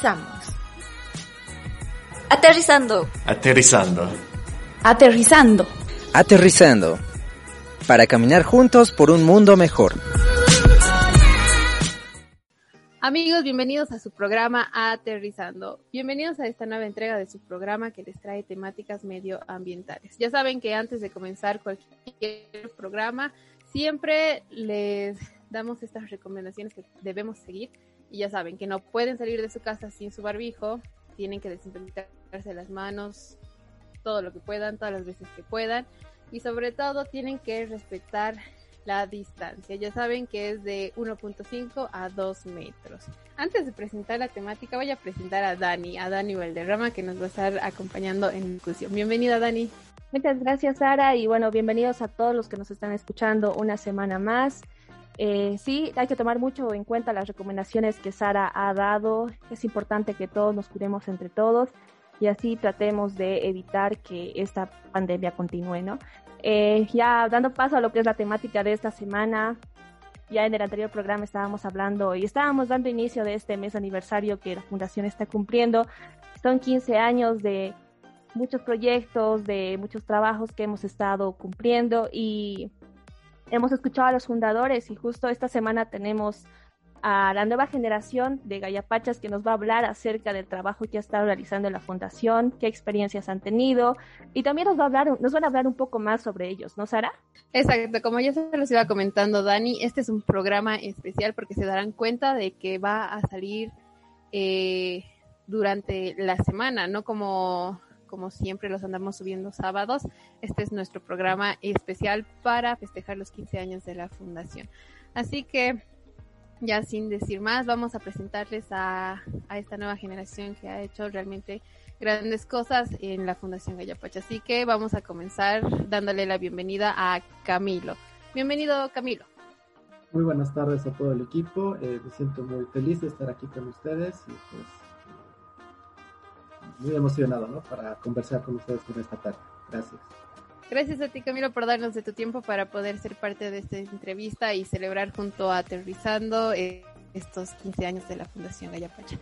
Comenzamos. Aterrizando. Aterrizando. Aterrizando. Aterrizando. Para caminar juntos por un mundo mejor. Amigos, bienvenidos a su programa Aterrizando. Bienvenidos a esta nueva entrega de su programa que les trae temáticas medioambientales. Ya saben que antes de comenzar cualquier programa, siempre les damos estas recomendaciones que debemos seguir. Y ya saben que no pueden salir de su casa sin su barbijo, tienen que desinfectarse las manos todo lo que puedan, todas las veces que puedan. Y sobre todo tienen que respetar la distancia. Ya saben que es de 1.5 a 2 metros. Antes de presentar la temática, voy a presentar a Dani, a Dani Valderrama, que nos va a estar acompañando en discusión. Bienvenida, Dani. Muchas gracias, Sara, y bueno, bienvenidos a todos los que nos están escuchando una semana más. Eh, sí, hay que tomar mucho en cuenta las recomendaciones que Sara ha dado. Es importante que todos nos cuidemos entre todos y así tratemos de evitar que esta pandemia continúe, ¿no? Eh, ya dando paso a lo que es la temática de esta semana, ya en el anterior programa estábamos hablando y estábamos dando inicio de este mes aniversario que la Fundación está cumpliendo. Son 15 años de muchos proyectos, de muchos trabajos que hemos estado cumpliendo y hemos escuchado a los fundadores y justo esta semana tenemos a la nueva generación de Gallapachas que nos va a hablar acerca del trabajo que ha estado realizando la fundación, qué experiencias han tenido y también nos va a hablar, nos van a hablar un poco más sobre ellos, ¿no, Sara? Exacto, como ya se los iba comentando Dani, este es un programa especial porque se darán cuenta de que va a salir eh, durante la semana, no como como siempre los andamos subiendo sábados. Este es nuestro programa especial para festejar los 15 años de la fundación. Así que ya sin decir más, vamos a presentarles a, esta nueva generación que ha hecho realmente grandes cosas en la Fundación Gallapacha. Así que vamos a comenzar dándole la bienvenida a Camilo. Bienvenido, Camilo. Muy buenas tardes a todo el equipo. Eh, me siento muy feliz de estar aquí con ustedes y pues muy emocionado, ¿no? Para conversar con ustedes con esta tarde. Gracias. Gracias a ti, Camilo, por darnos de tu tiempo para poder ser parte de esta entrevista y celebrar junto a Aterrizando eh, estos 15 años de la Fundación Gallapacha.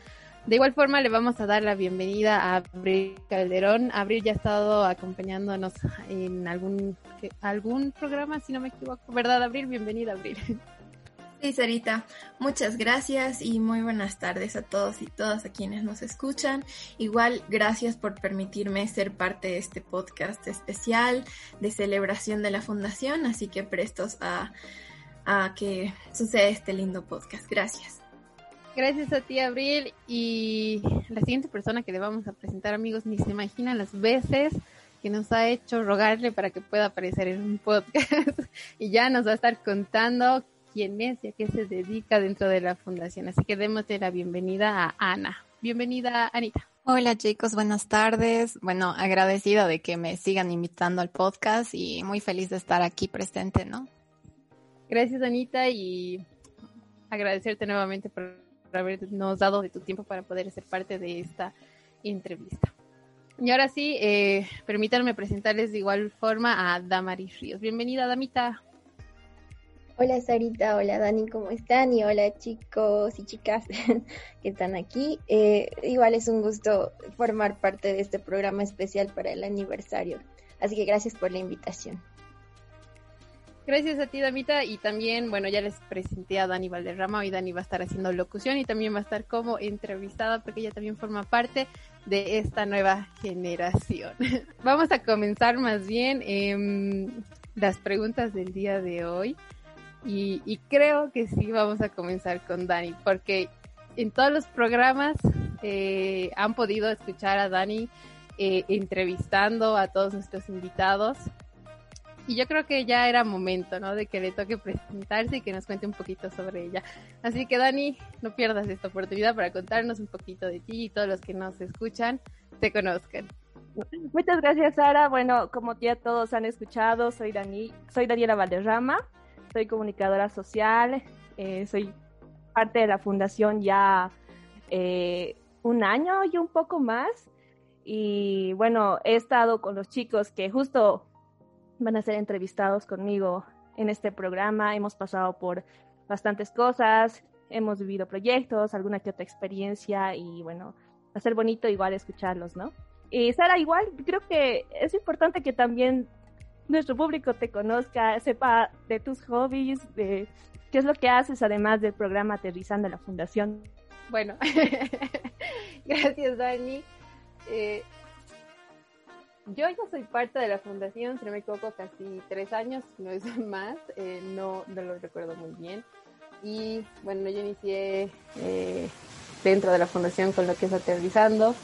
De igual forma, le vamos a dar la bienvenida a Abril Calderón. Abril ya ha estado acompañándonos en algún, algún programa, si no me equivoco. ¿Verdad, Abril? Bienvenida, Abril. Sí, Sarita, muchas gracias y muy buenas tardes a todos y todas a quienes nos escuchan. Igual, gracias por permitirme ser parte de este podcast especial de celebración de la fundación, así que prestos a, a que suceda este lindo podcast. Gracias. Gracias a ti, Abril. Y la siguiente persona que le vamos a presentar, amigos, ni se imaginan las veces que nos ha hecho rogarle para que pueda aparecer en un podcast. y ya nos va a estar contando quién es y a qué se dedica dentro de la fundación. Así que démosle la bienvenida a Ana. Bienvenida, Anita. Hola chicos, buenas tardes. Bueno, agradecida de que me sigan invitando al podcast y muy feliz de estar aquí presente, ¿no? Gracias, Anita, y agradecerte nuevamente por habernos dado de tu tiempo para poder ser parte de esta entrevista. Y ahora sí, eh, permítanme presentarles de igual forma a Damaris Ríos. Bienvenida, Damita. Hola Sarita, hola Dani, ¿cómo están? Y hola chicos y chicas que están aquí. Eh, igual es un gusto formar parte de este programa especial para el aniversario. Así que gracias por la invitación. Gracias a ti, Damita. Y también, bueno, ya les presenté a Dani Valderrama. Hoy Dani va a estar haciendo locución y también va a estar como entrevistada porque ella también forma parte de esta nueva generación. Vamos a comenzar más bien eh, las preguntas del día de hoy. Y, creo que sí vamos a comenzar con Dani, porque en todos los programas eh, han podido escuchar a Dani eh, entrevistando a todos nuestros invitados. Y yo creo que ya era momento, ¿no? De que le toque presentarse y que nos cuente un poquito sobre ella. Así que Dani, no pierdas esta oportunidad para contarnos un poquito de ti y todos los que nos escuchan te conozcan. Muchas gracias, Sara. Bueno, como ya todos han escuchado, soy Dani, soy Daniela Valderrama soy comunicadora social, eh, soy parte de la fundación ya eh, un año y un poco más. Y bueno, he estado con los chicos que justo van a ser entrevistados conmigo en este programa. Hemos pasado por bastantes cosas. hemos vivido proyectos, alguna que otra experiencia y bueno, va a ser bonito igual escucharlos, ¿no? Y Sara, igual creo que es importante que también nuestro público te conozca, sepa de tus hobbies, de qué es lo que haces además del programa Aterrizando la Fundación. Bueno, gracias Dani. Eh, yo ya soy parte de la fundación, si no me equivoco, casi tres años, no es más, eh, no, no lo recuerdo muy bien. Y bueno, yo inicié eh, dentro de la fundación con lo que es Aterrizando.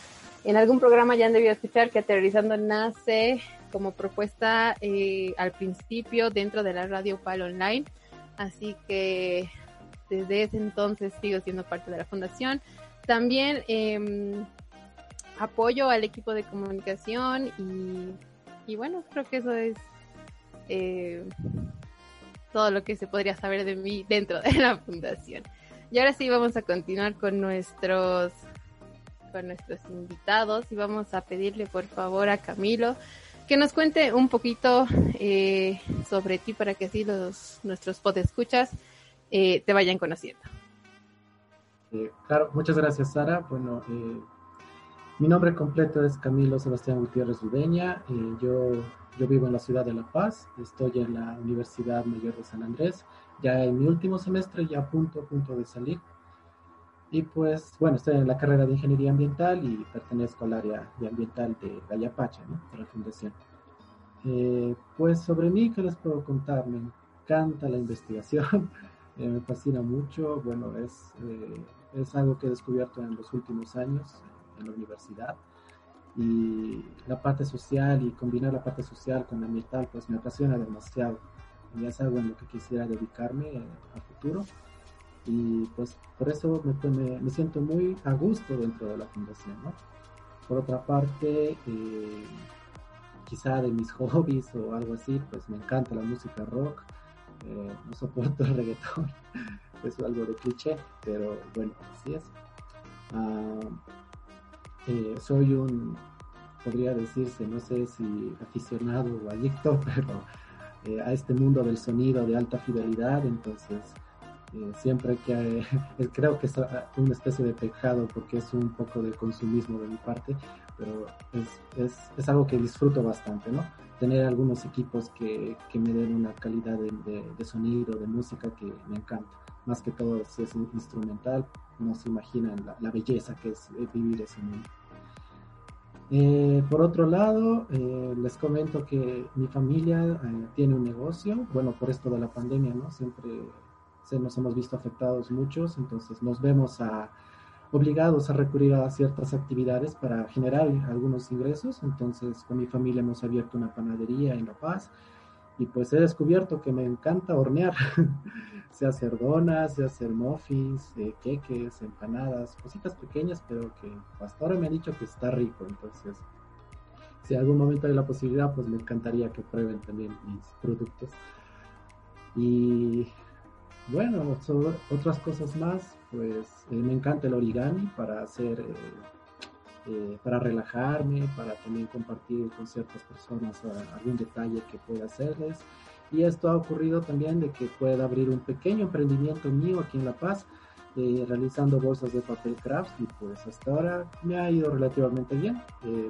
En algún programa ya han debido escuchar que Aterrizando nace como propuesta eh, al principio dentro de la radio PAL Online. Así que desde ese entonces sigo siendo parte de la fundación. También eh, apoyo al equipo de comunicación y, y bueno, creo que eso es eh, todo lo que se podría saber de mí dentro de la fundación. Y ahora sí vamos a continuar con nuestros con nuestros invitados y vamos a pedirle por favor a Camilo que nos cuente un poquito eh, sobre ti para que así los nuestros podescuchas eh, te vayan conociendo. Eh, claro, muchas gracias Sara. Bueno, eh, mi nombre completo es Camilo Sebastián Gutiérrez Udeña. Eh, yo, yo vivo en la ciudad de La Paz. Estoy en la Universidad Mayor de San Andrés. Ya en mi último semestre, ya a punto, a punto de salir. Y pues, bueno, estoy en la carrera de Ingeniería Ambiental y pertenezco al área de ambiental de Gallapacha, ¿no? de la Fundación. Eh, pues sobre mí, ¿qué les puedo contar? Me encanta la investigación, eh, me fascina mucho. Bueno, es, eh, es algo que he descubierto en los últimos años en la universidad y la parte social y combinar la parte social con la ambiental pues me apasiona demasiado y es algo en lo que quisiera dedicarme eh, a futuro y pues por eso me, me, me, siento muy a gusto dentro de la fundación ¿no? por otra parte eh, quizá de mis hobbies o algo así pues me encanta la música rock eh, no soporto el reggaetón es algo de cliché pero bueno así es uh, eh, soy un, podría decirse, no sé si aficionado o adicto, pero eh, a este mundo del sonido de alta fidelidad, entonces eh, siempre que eh, creo que es una especie de pecado porque es un poco de consumismo de mi parte, pero es, es, es algo que disfruto bastante, ¿no? Tener algunos equipos que, que me den una calidad de, de, de, sonido, de música que me encanta. Más que todo, si es instrumental, no se imaginan la, belleza que es vivir ese mundo. Eh, por otro lado, eh, les comento que mi familia eh, tiene un negocio, bueno, por esto de la pandemia, ¿no? Siempre se nos hemos visto afectados muchos, entonces nos vemos obligados a recurrir a ciertas actividades para generar algunos ingresos, entonces con mi familia hemos abierto una panadería en La Paz y pues he descubierto que me encanta hornear, sé hacer donas, sé hacer muffins, eh, queques, empanadas, cositas pequeñas, pero que hasta ahora me han dicho que está rico, entonces si algún momento hay la posibilidad, pues me encantaría que prueben también mis productos. Y bueno, sobre otras cosas más, pues eh, me encanta el origami para hacer... Eh, eh, para relajarme, para también compartir con ciertas personas algún detalle que pueda hacerles. Y esto ha ocurrido también de que pueda abrir un pequeño emprendimiento mío aquí en La Paz, realizando bolsas de papel craft y pues hasta ahora me ha ido relativamente bien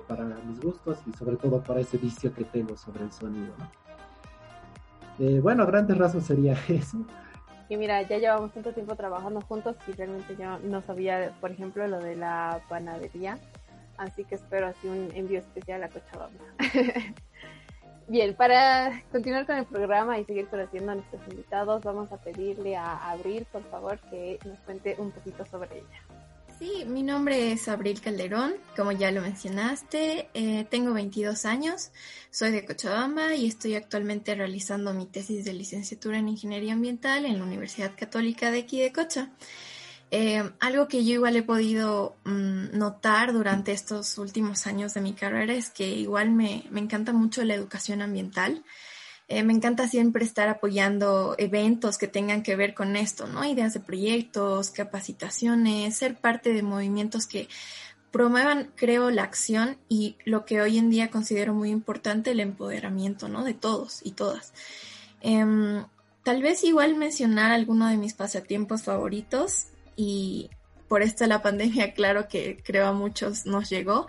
para mis gustos y sobre todo para ese vicio que tengo sobre el sonido. ¿no? Bueno, a grandes rasgos sería eso. Y mira, ya llevamos tanto tiempo trabajando juntos y realmente yo no sabía, por ejemplo, lo de la panadería así que espero así un envío especial a Cochabamba. Bien, para continuar con el programa y seguir conociendo a nuestros invitados, vamos a pedirle a Abril, por favor, que nos cuente un poquito sobre ella. Sí, mi nombre es Abril Calderón, como ya lo mencionaste, eh, tengo 22 años, soy de Cochabamba y estoy actualmente realizando mi tesis de licenciatura en Ingeniería Ambiental en la Universidad Católica de aquí de Cocha. Eh, algo que yo igual he podido mm, notar durante estos últimos años de mi carrera es que igual me, me encanta mucho la educación ambiental. Eh, me encanta siempre estar apoyando eventos que tengan que ver con esto, ¿no? Ideas de proyectos, capacitaciones, ser parte de movimientos que promuevan, creo, la acción y lo que hoy en día considero muy importante, el empoderamiento, ¿no? De todos y todas. Eh, tal vez igual mencionar alguno de mis pasatiempos favoritos y por esto la pandemia, claro que creo a muchos nos llegó,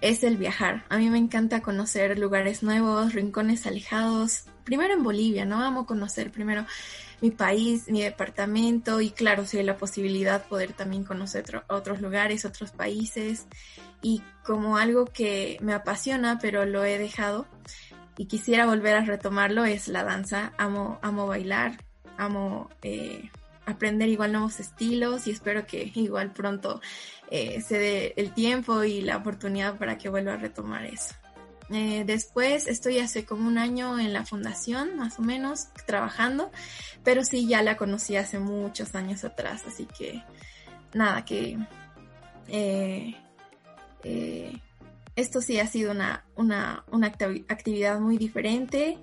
es el viajar. A mí me encanta conocer lugares nuevos, rincones alejados. Primero en Bolivia, ¿no? Amo conocer primero mi país, mi departamento y claro, si hay la posibilidad poder también conocer otros lugares, otros países y como algo que me apasiona pero lo he dejado y quisiera volver a retomarlo es la danza. Amo, amo bailar, amo eh, aprender igual nuevos estilos y espero que igual pronto eh, se dé el tiempo y la oportunidad para que vuelva a retomar eso. Eh, después estoy hace como un año en la fundación, más o menos, trabajando, pero sí ya la conocí hace muchos años atrás, así que nada, que eh, esto sí ha sido una, una, una actividad muy diferente.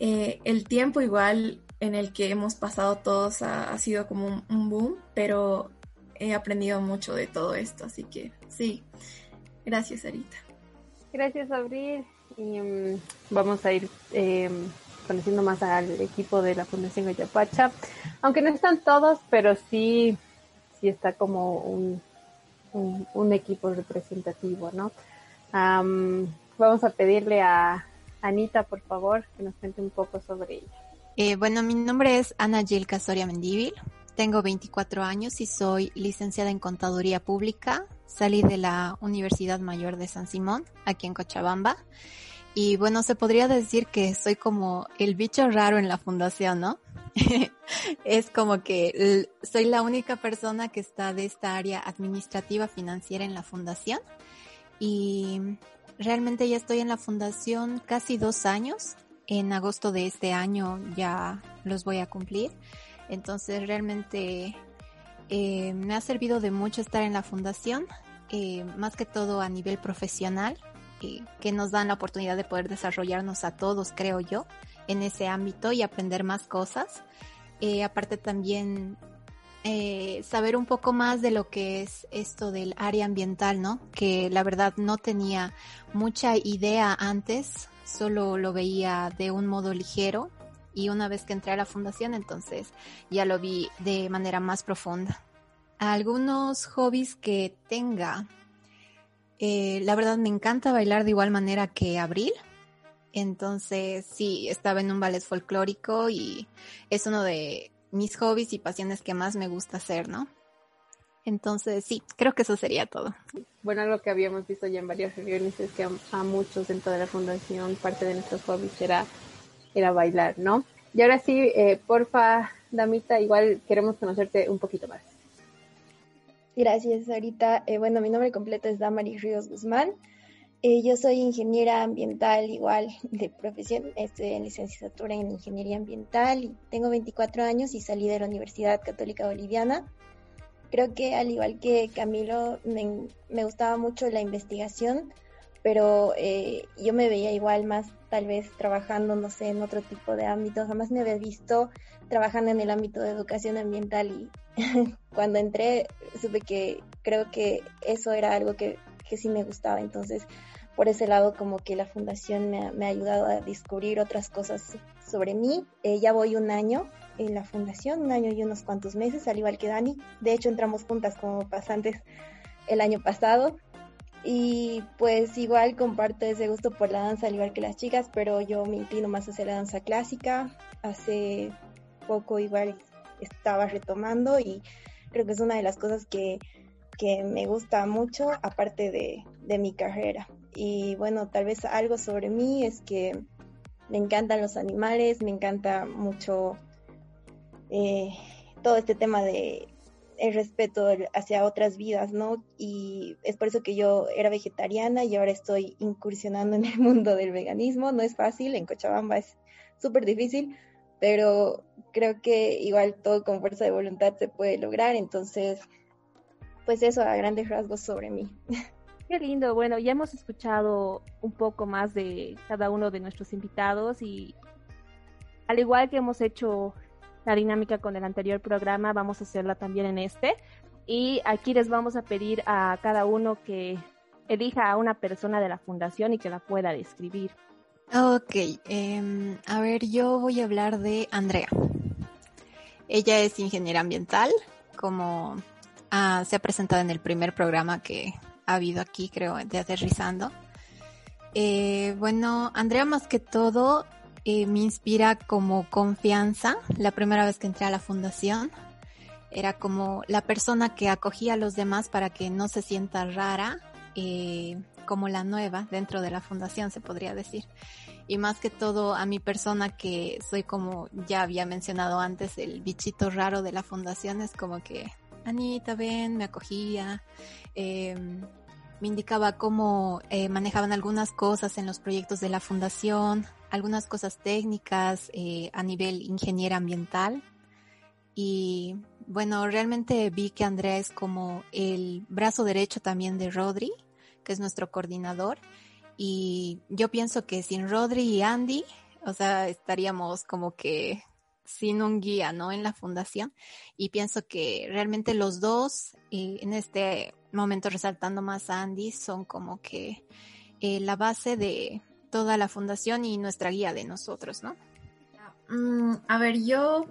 el tiempo igual en el que hemos pasado todos ha, sido como un, boom, pero he aprendido mucho de todo esto, así que sí, gracias Arita. Gracias Abril y mm, vamos a ir em, conociendo más al equipo de la Fundación Guayapacha, aunque no están todos, pero sí, sí está como un, un, equipo representativo, ¿no? vamos a pedirle a Anita, por favor, que nos cuente un poco sobre ella. Eh, bueno, mi nombre es Ana Gil Casoria Mendívil. Tengo 24 años y soy licenciada en Contaduría Pública. Salí de la Universidad Mayor de San Simón, aquí en Cochabamba. Y bueno, se podría decir que soy como el bicho raro en la fundación, ¿no? es como que soy la única persona que está de esta área administrativa financiera en la fundación. Y realmente ya estoy en la fundación casi dos años en agosto de este año ya los voy a cumplir. Entonces realmente eh, me ha servido de mucho estar en la fundación, eh, más que todo a nivel profesional, eh, que nos dan la oportunidad de poder desarrollarnos a todos, creo yo, en ese ámbito y aprender más cosas. aparte también saber un poco más de lo que es esto del área ambiental, ¿no? Que la verdad no tenía mucha idea antes solo lo veía de un modo ligero y una vez que entré a la fundación entonces ya lo vi de manera más profunda. Algunos hobbies que tenga, eh, la verdad me encanta bailar de igual manera que Abril. Entonces sí, estaba en un ballet folclórico y es uno de mis hobbies y pasiones que más me gusta hacer, ¿no? Entonces, sí, creo que eso sería todo. Bueno, algo que habíamos visto ya en varias reuniones es que a, muchos dentro de la fundación parte de nuestros hobbies era, era bailar, ¿no? Y ahora sí, eh, porfa, Damita, igual queremos conocerte un poquito más. Gracias, Sarita. Eh, bueno, mi nombre completo es Damaris Ríos Guzmán. Eh, yo soy ingeniera ambiental, igual de profesión. Estoy en licenciatura en ingeniería ambiental y tengo 24 años y salí de la Universidad Católica Boliviana Creo que al igual que Camilo, me, me gustaba mucho la investigación, pero eh, yo me veía igual más tal vez trabajando, no sé, en otro tipo de ámbito. Jamás me había visto trabajando en el ámbito de educación ambiental y cuando entré supe que creo que eso era algo que, que sí me gustaba. Entonces, por ese lado, como que la fundación me, me ha ayudado a descubrir otras cosas sobre mí. Eh, ya voy un año en la fundación, un año y unos cuantos meses, al igual que Dani. De hecho, entramos juntas como pasantes el año pasado. Y pues igual comparto ese gusto por la danza, al igual que las chicas, pero yo me inclino más hacia la danza clásica. Hace poco igual estaba retomando y creo que es una de las cosas que, que me gusta mucho, aparte de, de mi carrera. Y bueno, tal vez algo sobre mí es que me encantan los animales, me encanta mucho eh, todo este tema de el respeto hacia otras vidas, ¿no? Y es por eso que yo era vegetariana y ahora estoy incursionando en el mundo del veganismo. No es fácil, en Cochabamba es súper difícil, pero creo que igual todo con fuerza de voluntad se puede lograr. Entonces, pues eso a grandes rasgos sobre mí. Qué lindo. Bueno, ya hemos escuchado un poco más de cada uno de nuestros invitados y al igual que hemos hecho la dinámica con el anterior programa, vamos a hacerla también en este. Y aquí les vamos a pedir a cada uno que elija a una persona de la fundación y que la pueda describir. Ok, em, a ver, yo voy a hablar de Andrea. Ella es ingeniera ambiental, como ah, se ha presentado en el primer programa que ha habido aquí, creo, de Aterrizando. Eh, bueno, Andrea más que todo me inspira como confianza. La primera vez que entré a la fundación era como la persona que acogía a los demás para que no se sienta rara, eh, como la nueva dentro de la fundación, se podría decir. Y más que todo a mi persona que soy como ya había mencionado antes, el bichito raro de la fundación es como que, Anita, ven, me acogía. Eh, me indicaba cómo eh, manejaban algunas cosas en los proyectos de la fundación, algunas cosas técnicas eh, a nivel ingeniera ambiental. Y bueno, realmente vi que Andrea es como el brazo derecho también de Rodri, que es nuestro coordinador. Y yo pienso que sin Rodri y Andy, o sea, estaríamos como que sin un guía, ¿no? En la fundación. Y pienso que realmente los dos, eh, en este momento resaltando más a Andy, son como que eh, la base de toda la fundación y nuestra guía de nosotros, ¿no? Mm, a ver, yo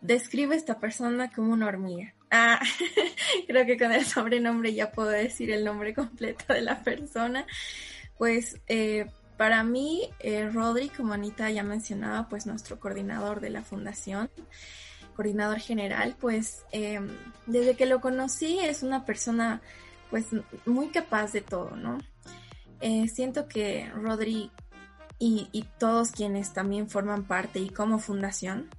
describo a esta persona como una hormiga. Ah, creo que con el sobrenombre ya puedo decir el nombre completo de la persona. Pues eh, para mí, eh, Rodri, como Anita ya mencionaba, pues nuestro coordinador de la fundación, coordinador general, pues em, desde que lo conocí es una persona pues muy capaz de todo, ¿no? Eh, siento que Rodri y, y, todos quienes también forman parte y como fundación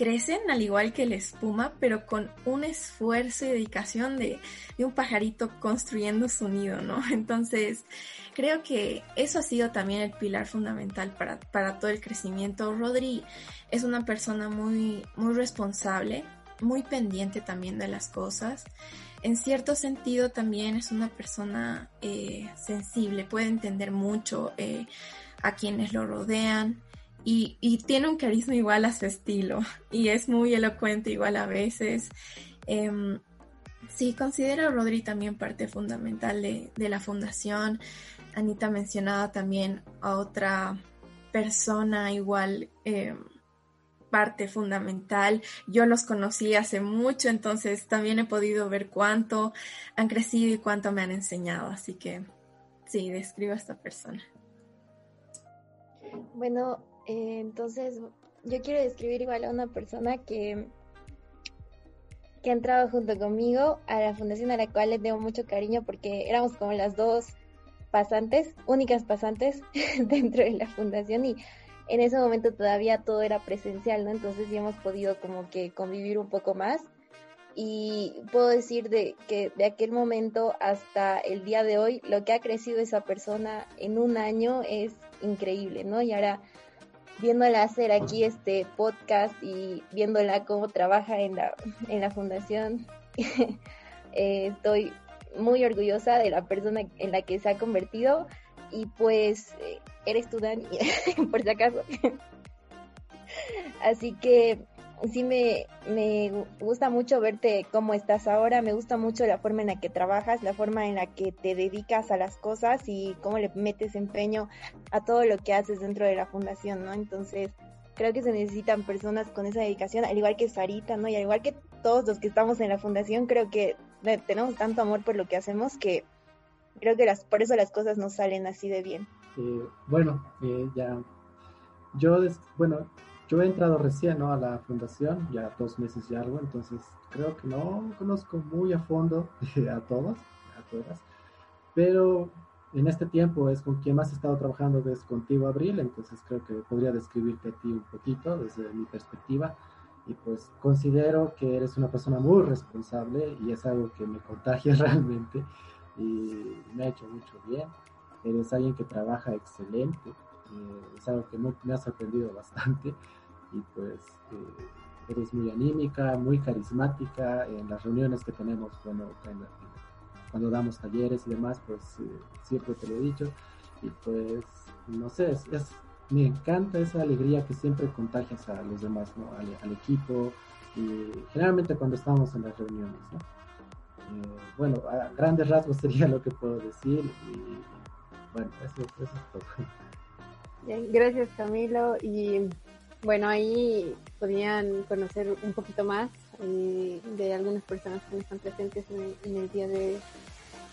crecen al igual que la espuma, pero con un esfuerzo y dedicación de, un pajarito construyendo su nido, ¿no? Entonces, creo que eso ha sido también el pilar fundamental para, para todo el crecimiento. Rodri es una persona muy, muy responsable, muy pendiente también de las cosas. En cierto sentido también es una persona eh, sensible, puede entender mucho eh, a quienes lo rodean y, tiene un carisma igual a su estilo y es muy elocuente igual a veces. Eh, sí, considero a Rodri también parte fundamental de, la fundación. Anita mencionaba también a otra persona igual eh, parte fundamental. Yo los conocí hace mucho, entonces también he podido ver cuánto han crecido y cuánto me han enseñado. Así que sí, describo a esta persona. Bueno, eh, entonces, yo quiero describir igual a una persona que, que ha entrado junto conmigo a la fundación a la cual le tengo mucho cariño porque éramos como las dos pasantes, únicas pasantes dentro de la fundación y en ese momento todavía todo era presencial, ¿no? Entonces ya hemos podido como que convivir un poco más y puedo decir de que de aquel momento hasta el día de hoy lo que ha crecido esa persona en un año es increíble, ¿no? Y ahora viéndola hacer aquí este podcast y viéndola cómo trabaja en la, en la fundación, eh, estoy muy orgullosa de la persona en la que se ha convertido y pues eh, eres tú Dani, por si acaso. Así que sí me, me gusta mucho verte cómo estás ahora, me gusta mucho la forma en la que trabajas, la forma en la que te dedicas a las cosas y cómo le metes empeño a todo lo que haces dentro de la fundación, ¿no? Entonces, creo que se necesitan personas con esa dedicación, al igual que Sarita, ¿no? Y al igual que todos los que estamos en la fundación, creo que tenemos tanto amor por lo que hacemos que creo que las, por eso las cosas nos salen así de bien. Eh, bueno, eh, ya, yo, bueno, yo he entrado recién ¿no? a la fundación, ya dos meses y algo, entonces creo que no conozco muy a fondo a todos, a todas, pero en este tiempo es con quien más he estado trabajando es contigo, Abril, entonces creo que podría describirte a ti un poquito desde mi perspectiva y pues considero que eres una persona muy responsable y es algo que me contagia realmente y me ha hecho mucho bien. Eres alguien que trabaja excelente, eh, es algo que me ha sorprendido bastante y pues eh, eres muy anímica, muy carismática en las reuniones que tenemos, bueno, cuando damos talleres y demás, pues eh, siempre te lo he dicho y pues no sé, es, me encanta esa alegría que siempre contagias a los demás, ¿no? al, equipo y generalmente cuando estamos en las reuniones, ¿no? Eh, bueno, a grandes rasgos sería lo que puedo decir y bueno, eso, eso es todo. Bien, gracias Camilo y bueno, ahí podían conocer un poquito más eh, de algunas personas que están presentes en, el día de,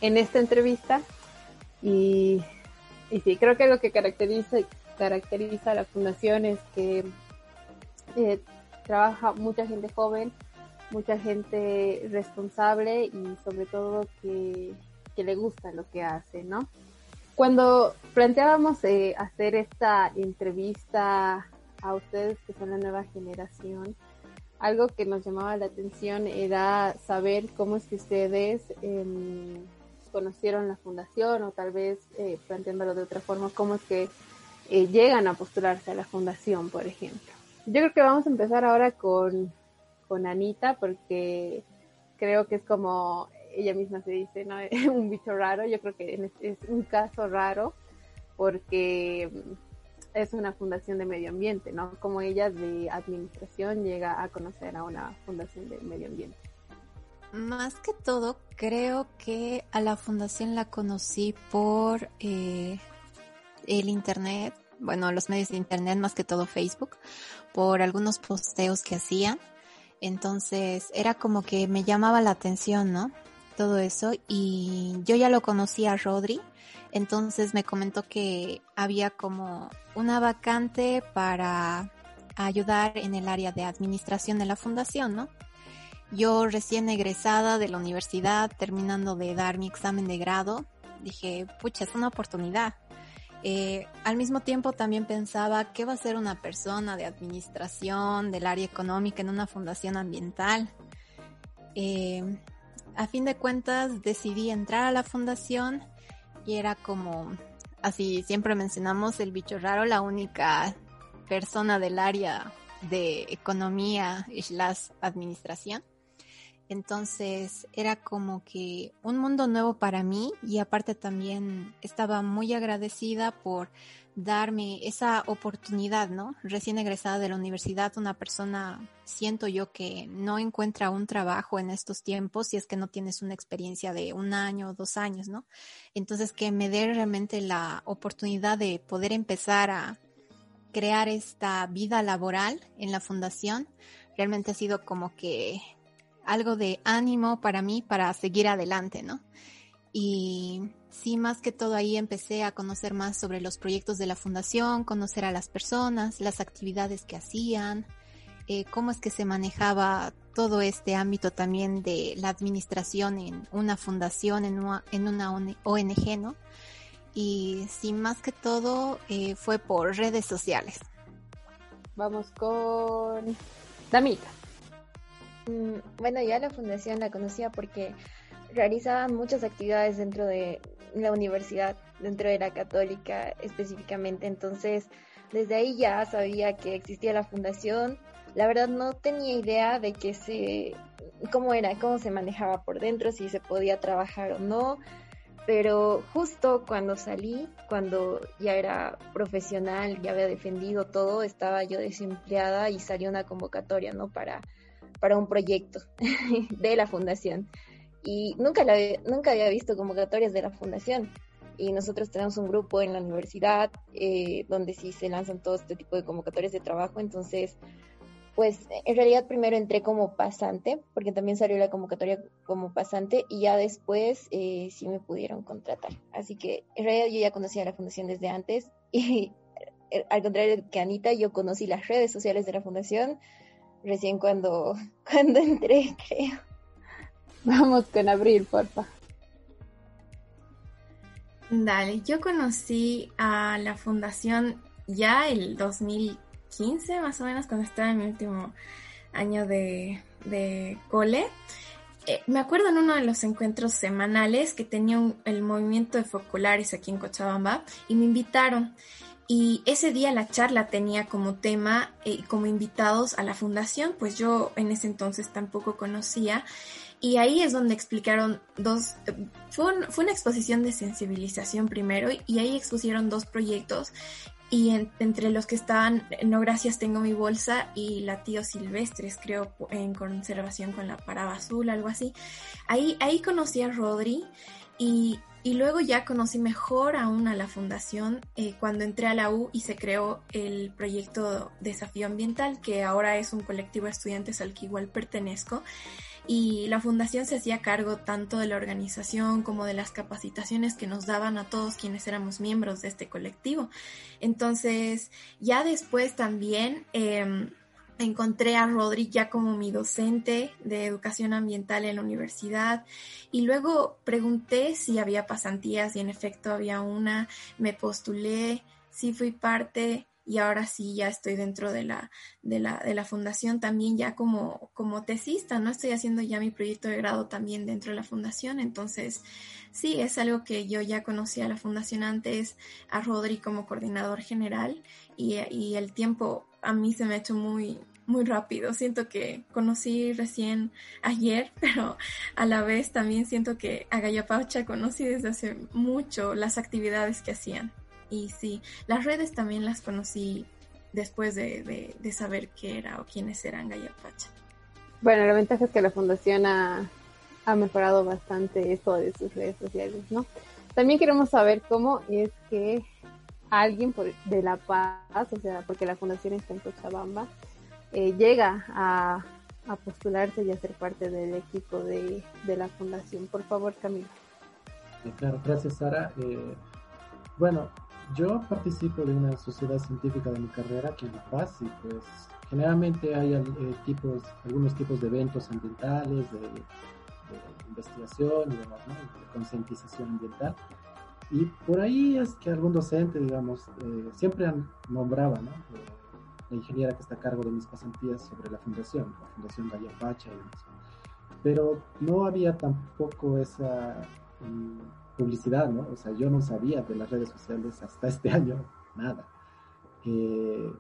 en esta entrevista. Y, y sí, creo que lo que caracteriza, caracteriza a la fundación es que eh, trabaja mucha gente joven, mucha gente responsable y sobre todo que, que le gusta lo que hace, ¿no? Cuando planteábamos eh, hacer esta entrevista a ustedes que son la nueva generación, algo que nos llamaba la atención era saber cómo es que ustedes em, conocieron la fundación o tal vez eh, planteándolo de otra forma, cómo es que eh, llegan a postularse a la fundación, por ejemplo. Yo creo que vamos a empezar ahora con, con Anita porque creo que es como ella misma se dice, ¿no? un bicho raro, yo creo que es un caso raro porque es una fundación de medio ambiente, ¿no? Como ella de administración llega a conocer a una fundación de medio ambiente. Más que todo, creo que a la fundación la conocí por eh, el internet, bueno, los medios de internet, más que todo Facebook, por algunos posteos que hacían. Entonces era como que me llamaba la atención, ¿no? Todo eso. Y yo ya lo conocía a Rodri entonces me comentó que había como una vacante para ayudar en el área de administración de la fundación, ¿no? Yo recién egresada de la universidad, terminando de dar mi examen de grado, dije, pucha, es una oportunidad. Eh, al mismo tiempo también pensaba qué va a ser una persona de administración del área económica en una fundación ambiental. Eh, a fin de cuentas decidí entrar a la fundación y era como, así siempre mencionamos el bicho raro, la única persona del área de economía slash administración. Entonces era como que un mundo nuevo para mí y aparte también estaba muy agradecida por darme esa oportunidad, ¿no? Recién egresada de la universidad, una persona, siento yo que no encuentra un trabajo en estos tiempos si es que no tienes una experiencia de un año o dos años, ¿no? Entonces que me dé realmente la oportunidad de poder empezar a crear esta vida laboral en la fundación, realmente ha sido como que algo de ánimo para mí para seguir adelante, ¿no? Y sí, más que todo ahí empecé a conocer más sobre los proyectos de la fundación, conocer a las personas, las actividades que hacían, eh, cómo es que se manejaba todo este ámbito también de la administración en una fundación, en una, en una ONG, ¿no? Y sí, más que todo eh, fue por redes sociales. Vamos con Damita. Mm, bueno, ya la fundación la conocía porque realizaban muchas actividades dentro de la universidad, dentro de la católica específicamente. Entonces, desde ahí ya sabía que existía la fundación. La verdad no tenía idea de que se, cómo era, cómo se manejaba por dentro, si se podía trabajar o no. Pero justo cuando salí, cuando ya era profesional, ya había defendido todo, estaba yo desempleada y salió una convocatoria, ¿no? Para, para un proyecto de la fundación y nunca, la, nunca había visto convocatorias de la fundación. Y nosotros tenemos un grupo en la universidad eh, donde sí se lanzan todo este tipo de convocatorias de trabajo. Entonces, pues en realidad primero entré como pasante, porque también salió la convocatoria como pasante y ya después eh, sí me pudieron contratar. Así que en realidad yo ya conocía la fundación desde antes y eh, al contrario que Anita, yo conocí las redes sociales de la fundación recién cuando, cuando entré, creo. Vamos con Abril, porfa. Dale, yo conocí a la fundación ya el 2015, más o menos, cuando estaba en mi último año de, cole. Eh, me acuerdo en uno de los encuentros semanales que tenía el movimiento de focolares aquí en Cochabamba y me invitaron. Y ese día la charla tenía como tema, eh, como invitados a la fundación, pues yo en ese entonces tampoco conocía. Y ahí es donde explicaron dos, fue, fue una exposición de sensibilización primero y ahí expusieron dos proyectos y entre los que estaban No Gracias Tengo Mi Bolsa y La Tío Silvestres, creo, en conservación con la Paraba Azul, algo así. Ahí, ahí conocí a Rodri y, Y luego ya conocí mejor aún a la fundación eh, cuando entré a la U y se creó el proyecto Desafío Ambiental, que ahora es un colectivo de estudiantes al que igual pertenezco. Y la fundación se hacía cargo tanto de la organización como de las capacitaciones que nos daban a todos quienes éramos miembros de este colectivo. Entonces, ya después también... Eh, encontré a Rodri ya como mi docente de educación ambiental en la universidad y luego pregunté si había pasantías y en efecto había una, me postulé, sí fui parte y ahora sí ya estoy dentro de la, de la, de la fundación también ya como, como tesista, ¿no? Estoy haciendo ya mi proyecto de grado también dentro de la fundación, entonces sí, es algo que yo ya conocía a la fundación antes, a Rodri como coordinador general y, y el tiempo a mí se me ha hecho muy, muy rápido. Siento que conocí recién ayer, pero a la vez también siento que a Gallapacha conocí desde hace mucho las actividades que hacían. Y sí, las redes también las conocí después de, de, saber qué era o quiénes eran Gallapacha. Bueno, la ventaja es que la fundación ha, ha mejorado bastante esto de sus redes sociales, ¿no? También queremos saber cómo es que alguien por, de La Paz, o sea, porque la fundación está en Cochabamba, eh, llega a, postularse y a ser parte del equipo de, la fundación. Por favor, Camilo. claro, gracias, Sara. Eh, bueno, yo participo de una sociedad científica de mi carrera aquí en La Paz y pues generalmente hay eh, tipos, algunos tipos de eventos ambientales, de, investigación y demás, ¿no? de concientización ambiental. Y por ahí es que algún docente, digamos, siempre nombraba, ¿no? la ingeniera que está a cargo de mis pasantías sobre la fundación, la Fundación Pacha y demás. Pero no había tampoco esa mm, publicidad, ¿no? O sea, yo no sabía de las redes sociales hasta este año, nada. Eh,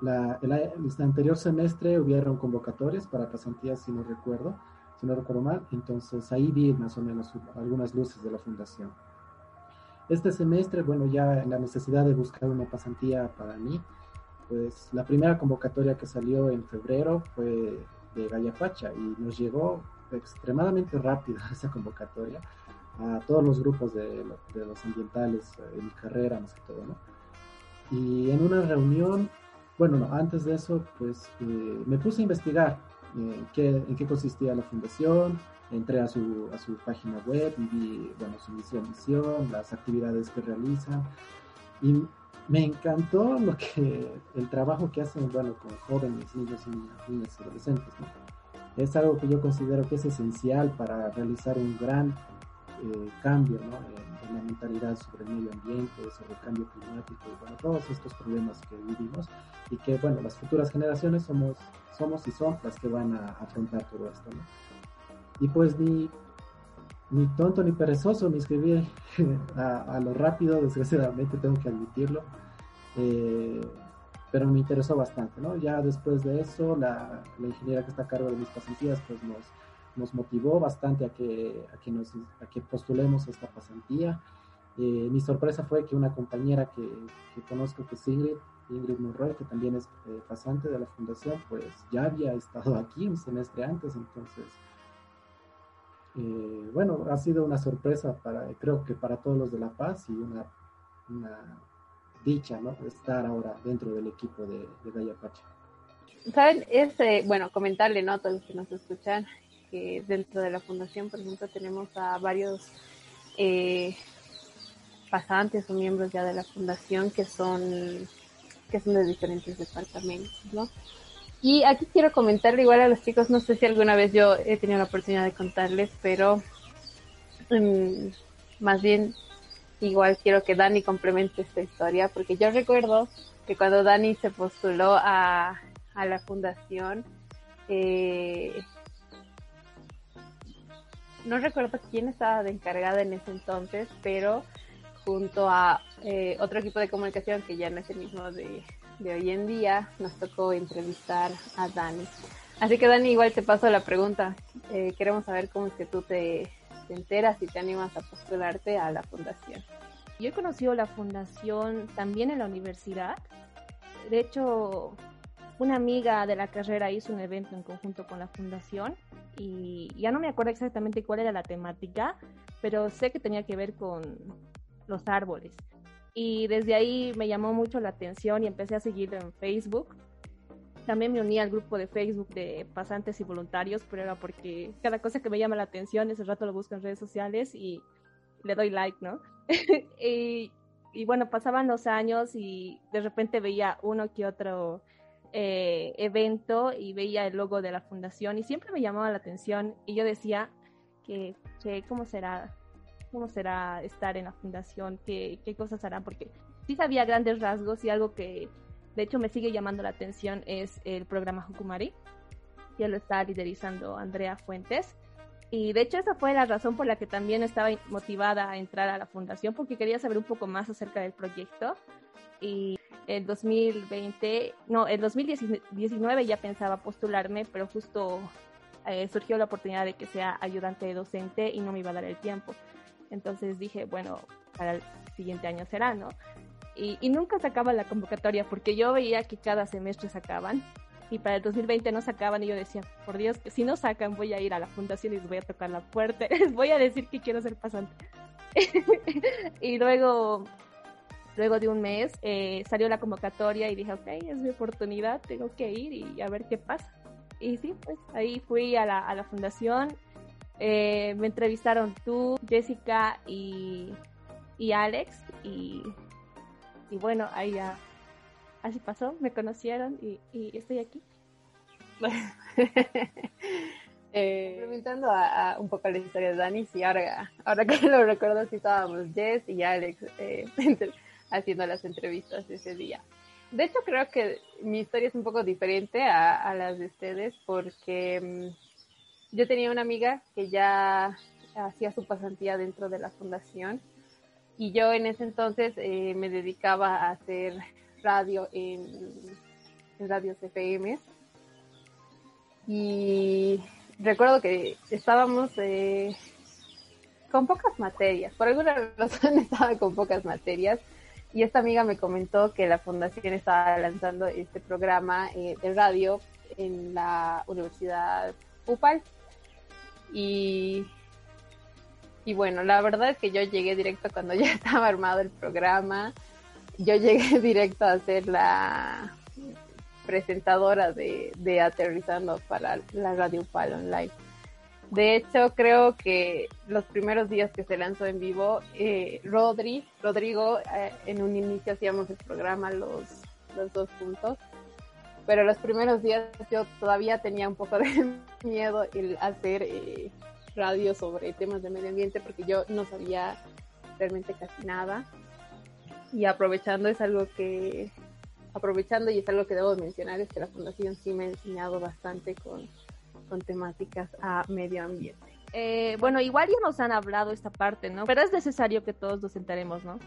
la, el, anterior semestre hubieron convocatorias para pasantías, si no recuerdo, si no recuerdo mal, entonces ahí vi más o menos algunas luces de la fundación. Este semestre, bueno, ya la necesidad de buscar una pasantía para mí, pues la primera convocatoria que salió en febrero fue de Gallapacha y nos llegó extremadamente rápido esa convocatoria a todos los grupos de, los ambientales en eh, mi carrera más que todo, ¿no? Y en una reunión, bueno, no, antes de eso, pues eh, me puse a investigar eh, qué, en qué consistía la fundación, entré a su, a su página web y vi, bueno, su misión, misión, las actividades que realizan y me encantó lo que el trabajo que hacen bueno con jóvenes niños y niñas adolescentes es algo que yo considero que es esencial para realizar un gran eh, cambio ¿no? en, la mentalidad sobre el medio ambiente sobre el cambio climático y bueno todos estos problemas que vivimos y que bueno las futuras generaciones somos somos y son las que van a afrontar todo esto ¿no? y pues mi ni tonto ni perezoso me inscribí a, lo rápido, desgraciadamente tengo que admitirlo. Eh, pero me interesó bastante, ¿no? Ya después de eso, la, la, ingeniera que está a cargo de mis pasantías, pues nos, nos motivó bastante a que, a que, nos, a que postulemos esta pasantía. Eh, mi sorpresa fue que una compañera que, que, conozco, que es Ingrid, Ingrid Monroy, que también es eh, pasante de la fundación, pues ya había estado aquí un semestre antes, entonces eh, bueno, ha sido una sorpresa para, creo que para todos los de La Paz y una, dicha, ¿no? Estar ahora dentro del equipo de, de Pacha. Saben, es, eh, bueno, comentarle, ¿no? A todos los que nos escuchan, dentro de la fundación, por ejemplo, tenemos a varios eh, pasantes o miembros ya de la fundación que son, que son de diferentes departamentos. Y aquí quiero comentarle igual a los chicos, no sé si alguna vez yo he tenido la oportunidad de contarles, pero mm, más bien igual quiero que Dani complemente esta historia, porque yo recuerdo que cuando Dani se postuló a, a la fundación, eh, no recuerdo quién estaba de encargada en ese entonces, pero junto a eh, otro equipo de comunicación que ya no es el mismo de, de hoy en día, nos tocó entrevistar a Dani. Así que Dani, igual te paso la pregunta. Eh, queremos saber cómo es que tú te, enteras y te animas a postularte a la fundación. Yo he conocido la fundación también en la universidad. De hecho, una amiga de la carrera hizo un evento en conjunto con la fundación y ya no me acuerdo exactamente cuál era la temática, pero sé que tenía que ver con los árboles. Y desde ahí me llamó mucho la atención y empecé a seguirlo en Facebook. También me uní al grupo de Facebook de pasantes y voluntarios, pero era porque cada cosa que me llama la atención, ese rato lo busco en redes sociales y le doy like, ¿no? y, y, bueno, pasaban los años y de repente veía uno que otro eh, evento y veía el logo de la fundación y siempre me llamaba la atención y yo decía que, cómo será cómo será estar en la fundación, qué, qué cosas harán, porque sí sabía grandes rasgos y algo que de hecho me sigue llamando la atención es el programa Hukumari, que lo está liderizando Andrea Fuentes. Y de hecho esa fue la razón por la que también estaba motivada a entrar a la fundación, porque quería saber un poco más acerca del proyecto. Y el 2020, no, el 2019 ya pensaba postularme, pero justo eh, surgió la oportunidad de que sea ayudante docente y no me iba a dar el tiempo. Entonces dije, bueno, para el siguiente año será, ¿no? Y, y nunca sacaba la convocatoria porque yo veía que cada semestre sacaban y para el 2020 no sacaban y yo decía, por Dios, que si no sacan voy a ir a la fundación y les voy a tocar la puerta, les voy a decir que quiero ser pasante. y luego Luego de un mes eh, salió la convocatoria y dije, ok, es mi oportunidad, tengo que ir y a ver qué pasa. Y sí, pues ahí fui a la, a la fundación, eh, me entrevistaron tú, Jessica y, y Alex y, y, bueno, ahí ya así pasó, me conocieron y, y estoy aquí. eh, a, un poco la historia de Dani, sí, ahora, ahora que lo recuerdo, sí estábamos Jess y Alex eh, haciendo las entrevistas ese día. De hecho, creo que mi historia es un poco diferente a, las de ustedes porque mm, yo tenía una amiga que ya hacía su pasantía dentro de la fundación y yo en ese entonces eh, me dedicaba a hacer radio en, en radios FM y recuerdo que estábamos eh, con pocas materias, por alguna razón estaba con pocas materias y esta amiga me comentó que la fundación estaba lanzando este programa eh, de radio en la Universidad UPAL. Y, y bueno, la verdad es que yo llegué directo cuando ya estaba armado el programa. Yo llegué directo a ser la presentadora de, de Aterrizando para la Radio UPAL Online. De hecho, creo que los primeros días que se lanzó en vivo, eh, Rodri, Rodrigo, eh, en un inicio hacíamos el programa los, dos puntos, pero los primeros días yo todavía tenía un poco de miedo el hacer eh, radio sobre temas de medio ambiente porque yo no sabía realmente casi nada. Y aprovechando es algo que, aprovechando y es algo que debo mencionar, es que la fundación sí me ha enseñado bastante con con temáticas a medio ambiente. Eh, bueno, igual ya nos han hablado esta parte, ¿no? Pero es necesario que todos nos enteremos, ¿no?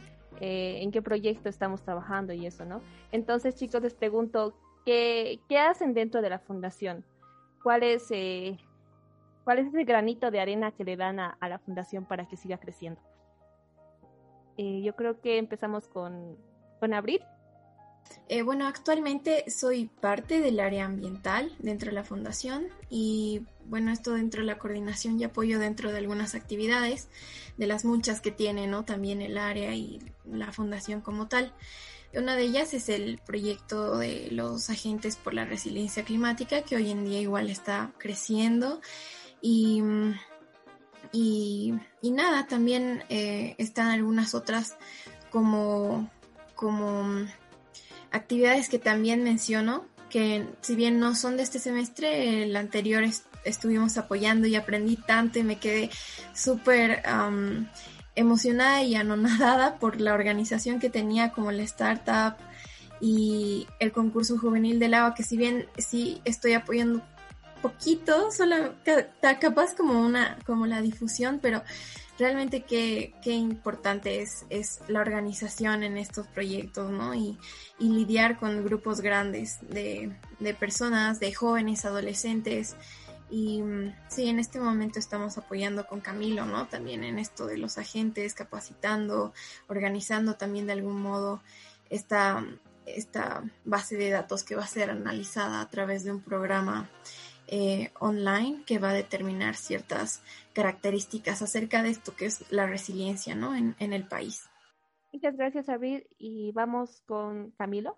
Eh, en qué proyecto estamos trabajando y eso, ¿no? Entonces, chicos, les pregunto, ¿qué, qué hacen dentro de la fundación? ¿Cuál es, eh, ¿Cuál es ese granito de arena que le dan a, a la fundación para que siga creciendo? yo creo que empezamos con, con Abril. Eh, bueno, actualmente soy parte del área ambiental dentro de la fundación y bueno, esto dentro de la coordinación y apoyo dentro de algunas actividades, de las muchas que tiene, ¿no? También el área y la fundación como tal. Una de ellas es el proyecto de los agentes por la resiliencia climática, que hoy en día igual está creciendo. Y, y, nada, también eh, están algunas otras como, como actividades que también menciono, que si bien no son de este semestre, el anterior estuvimos apoyando y aprendí tanto y me quedé súper emocionada y anonadada por la organización que tenía como la startup y el concurso juvenil del agua, que si bien sí estoy apoyando poquito, solo capaz como una, como la difusión, pero realmente qué, qué importante es, es la organización en estos proyectos, ¿no? Y, y lidiar con grupos grandes de, de, personas, de jóvenes, adolescentes. Y mm, sí, en este momento estamos apoyando con Camilo, ¿no? También en esto de los agentes, capacitando, organizando también de algún modo esta, esta base de datos que va a ser analizada a través de un programa eh, online que va a determinar ciertas características acerca de esto que es la resiliencia ¿no? en, en el país. Muchas gracias, Abril. Y vamos con Camilo.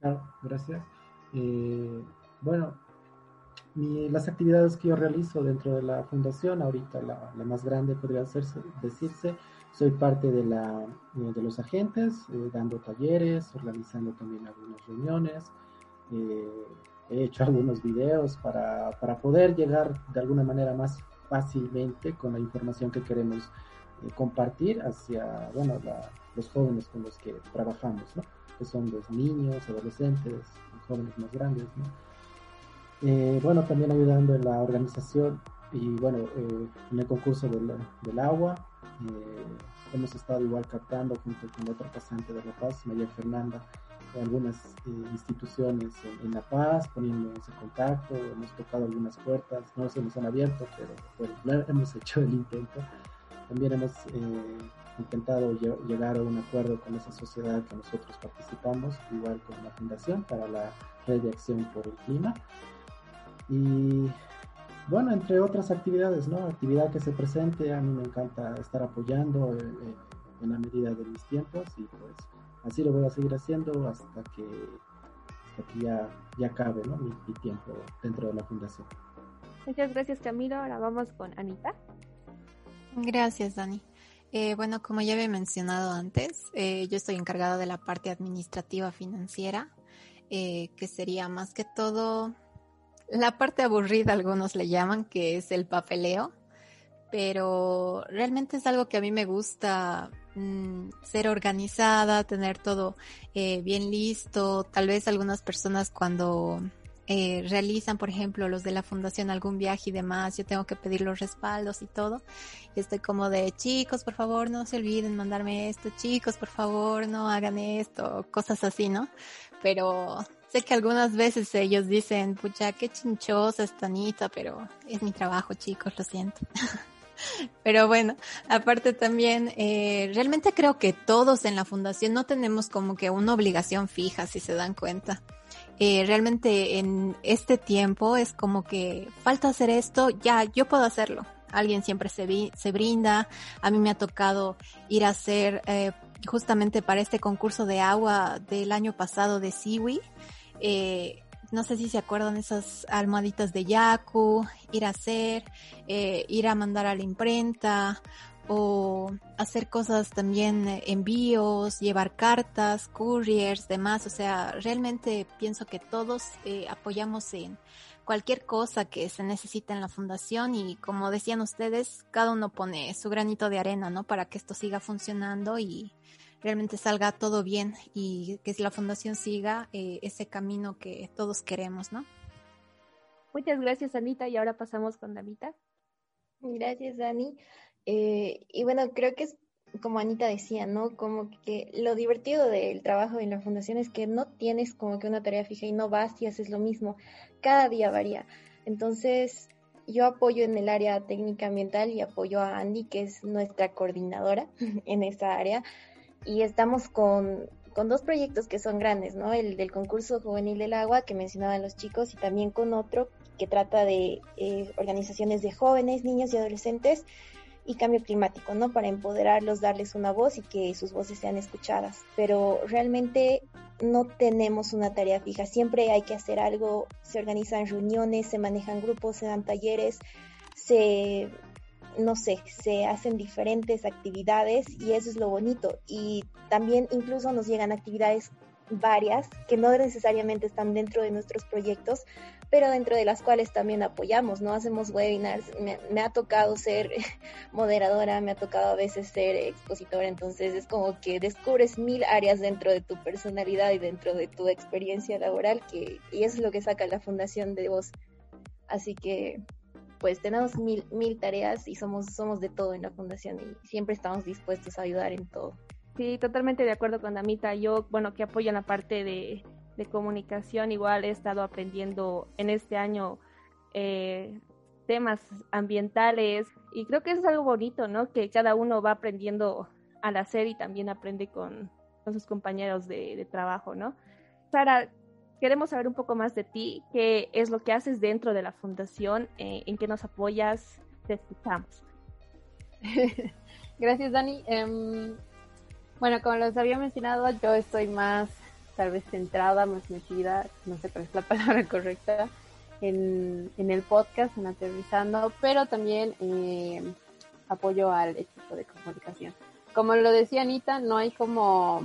Claro, gracias. Eh, bueno, las actividades que yo realizo dentro de la fundación, ahorita la, más grande podría hacerse, decirse, soy parte de, la, eh, de los agentes, eh, dando talleres, organizando también algunas reuniones, he hecho algunos videos para, para, poder llegar de alguna manera más fácilmente con la información que queremos compartir hacia bueno, los jóvenes con los que trabajamos, ¿no? que son los niños, adolescentes, jóvenes más grandes. ¿no? Eh, bueno, también ayudando en la organización y bueno, eh, en el concurso del, del agua. Eh, hemos estado igual captando junto con otra pasante de La Paz, María Fernanda, algunas instituciones en, La Paz, poniéndonos en contacto, hemos tocado algunas puertas, no se nos han abierto, pero bueno, hemos hecho el intento. También hemos intentado llegar a un acuerdo con esa sociedad que nosotros participamos, igual con la Fundación para la Red de Acción por el Clima. Y bueno, entre otras actividades, ¿no? Actividad que se presente, a mí me encanta estar apoyando eh, eh, en la medida de mis tiempos y pues así lo voy a seguir haciendo hasta que, hasta que ya, ya acabe ¿no? mi, mi tiempo dentro de la fundación. Muchas gracias Camilo, ahora vamos con Anita. Gracias Dani. Eh, bueno, como ya había mencionado antes, eh, yo estoy encargada de la parte administrativa financiera, eh, que sería más que todo la parte aburrida, algunos le llaman, que es el papeleo, pero realmente es algo que a mí me gusta mm, ser organizada, tener todo bien listo. Tal vez algunas personas cuando eh, realizan, por ejemplo, los de la fundación algún viaje y demás, yo tengo que pedir los respaldos y todo. Y estoy como de, chicos, por favor, no se olviden mandarme esto, chicos, por favor, no hagan esto, cosas así, ¿no? Pero sé que algunas veces ellos dicen, pucha, qué chinchosa esta Anita, pero es mi trabajo, chicos, lo siento. Pero bueno, aparte también, eh, realmente creo que todos en la fundación no tenemos como que una obligación fija, si se dan cuenta. Eh, realmente en este tiempo es como que falta hacer esto, ya, yo puedo hacerlo. Alguien siempre se, se brinda. A mí me ha tocado ir a hacer, eh, justamente para este concurso de agua del año pasado de Siwi. Eh, no sé si se acuerdan esas almohaditas de Yaku, ir a hacer, eh, ir a mandar a la imprenta o hacer cosas también, eh, envíos, llevar cartas, couriers, demás. O sea, realmente pienso que todos eh, apoyamos en cualquier cosa que se necesite en la fundación y como decían ustedes, cada uno pone su granito de arena, ¿no? Para que esto siga funcionando y realmente salga todo bien y que la fundación siga eh, ese camino que todos queremos, ¿no? Muchas gracias, Anita. Y ahora pasamos con Damita. Gracias, Dani. Eh, y bueno, creo que es como Anita decía, ¿no? Como que lo divertido del trabajo en la fundación es que no tienes como que una tarea fija y no vas y haces lo mismo. Cada día varía. Entonces, yo apoyo en el área técnica ambiental y apoyo a Andy, que es nuestra coordinadora en esa área. Y estamos con, con dos proyectos que son grandes, ¿no? El del concurso juvenil del agua que mencionaban los chicos y también con otro que trata de eh, organizaciones de jóvenes, niños y adolescentes y cambio climático, ¿no? Para empoderarlos, darles una voz y que sus voces sean escuchadas. Pero realmente no tenemos una tarea fija, siempre hay que hacer algo, se organizan reuniones, se manejan grupos, se dan talleres, se, no sé, se hacen diferentes actividades y eso es lo bonito. Y también incluso nos llegan actividades varias que no necesariamente están dentro de nuestros proyectos, pero dentro de las cuales también apoyamos, ¿no? Hacemos webinars, me, ha tocado ser moderadora, me ha tocado a veces ser expositora, entonces es como que descubres mil áreas dentro de tu personalidad y dentro de tu experiencia laboral, que, y eso es lo que saca la fundación de vos. Así que, pues tenemos mil, mil tareas y somos, somos de todo en la fundación y siempre estamos dispuestos a ayudar en todo. Sí, totalmente de acuerdo con Damita. Yo, bueno, que apoyo en la parte de de comunicación, igual he estado aprendiendo en este año eh, temas ambientales y creo que eso es algo bonito, ¿no? Que cada uno va aprendiendo al hacer y también aprende con, sus compañeros de, trabajo, ¿no? Sara, queremos saber un poco más de ti, qué es lo que haces dentro de la fundación, eh, en qué nos apoyas, te escuchamos. Gracias, Dani. Em, bueno, como les había mencionado, yo estoy más, tal vez centrada, más metida, no sé cuál es la palabra correcta, en, el podcast, en Aterrizando, pero también eh, apoyo al equipo de comunicación. Como lo decía Anita, no hay como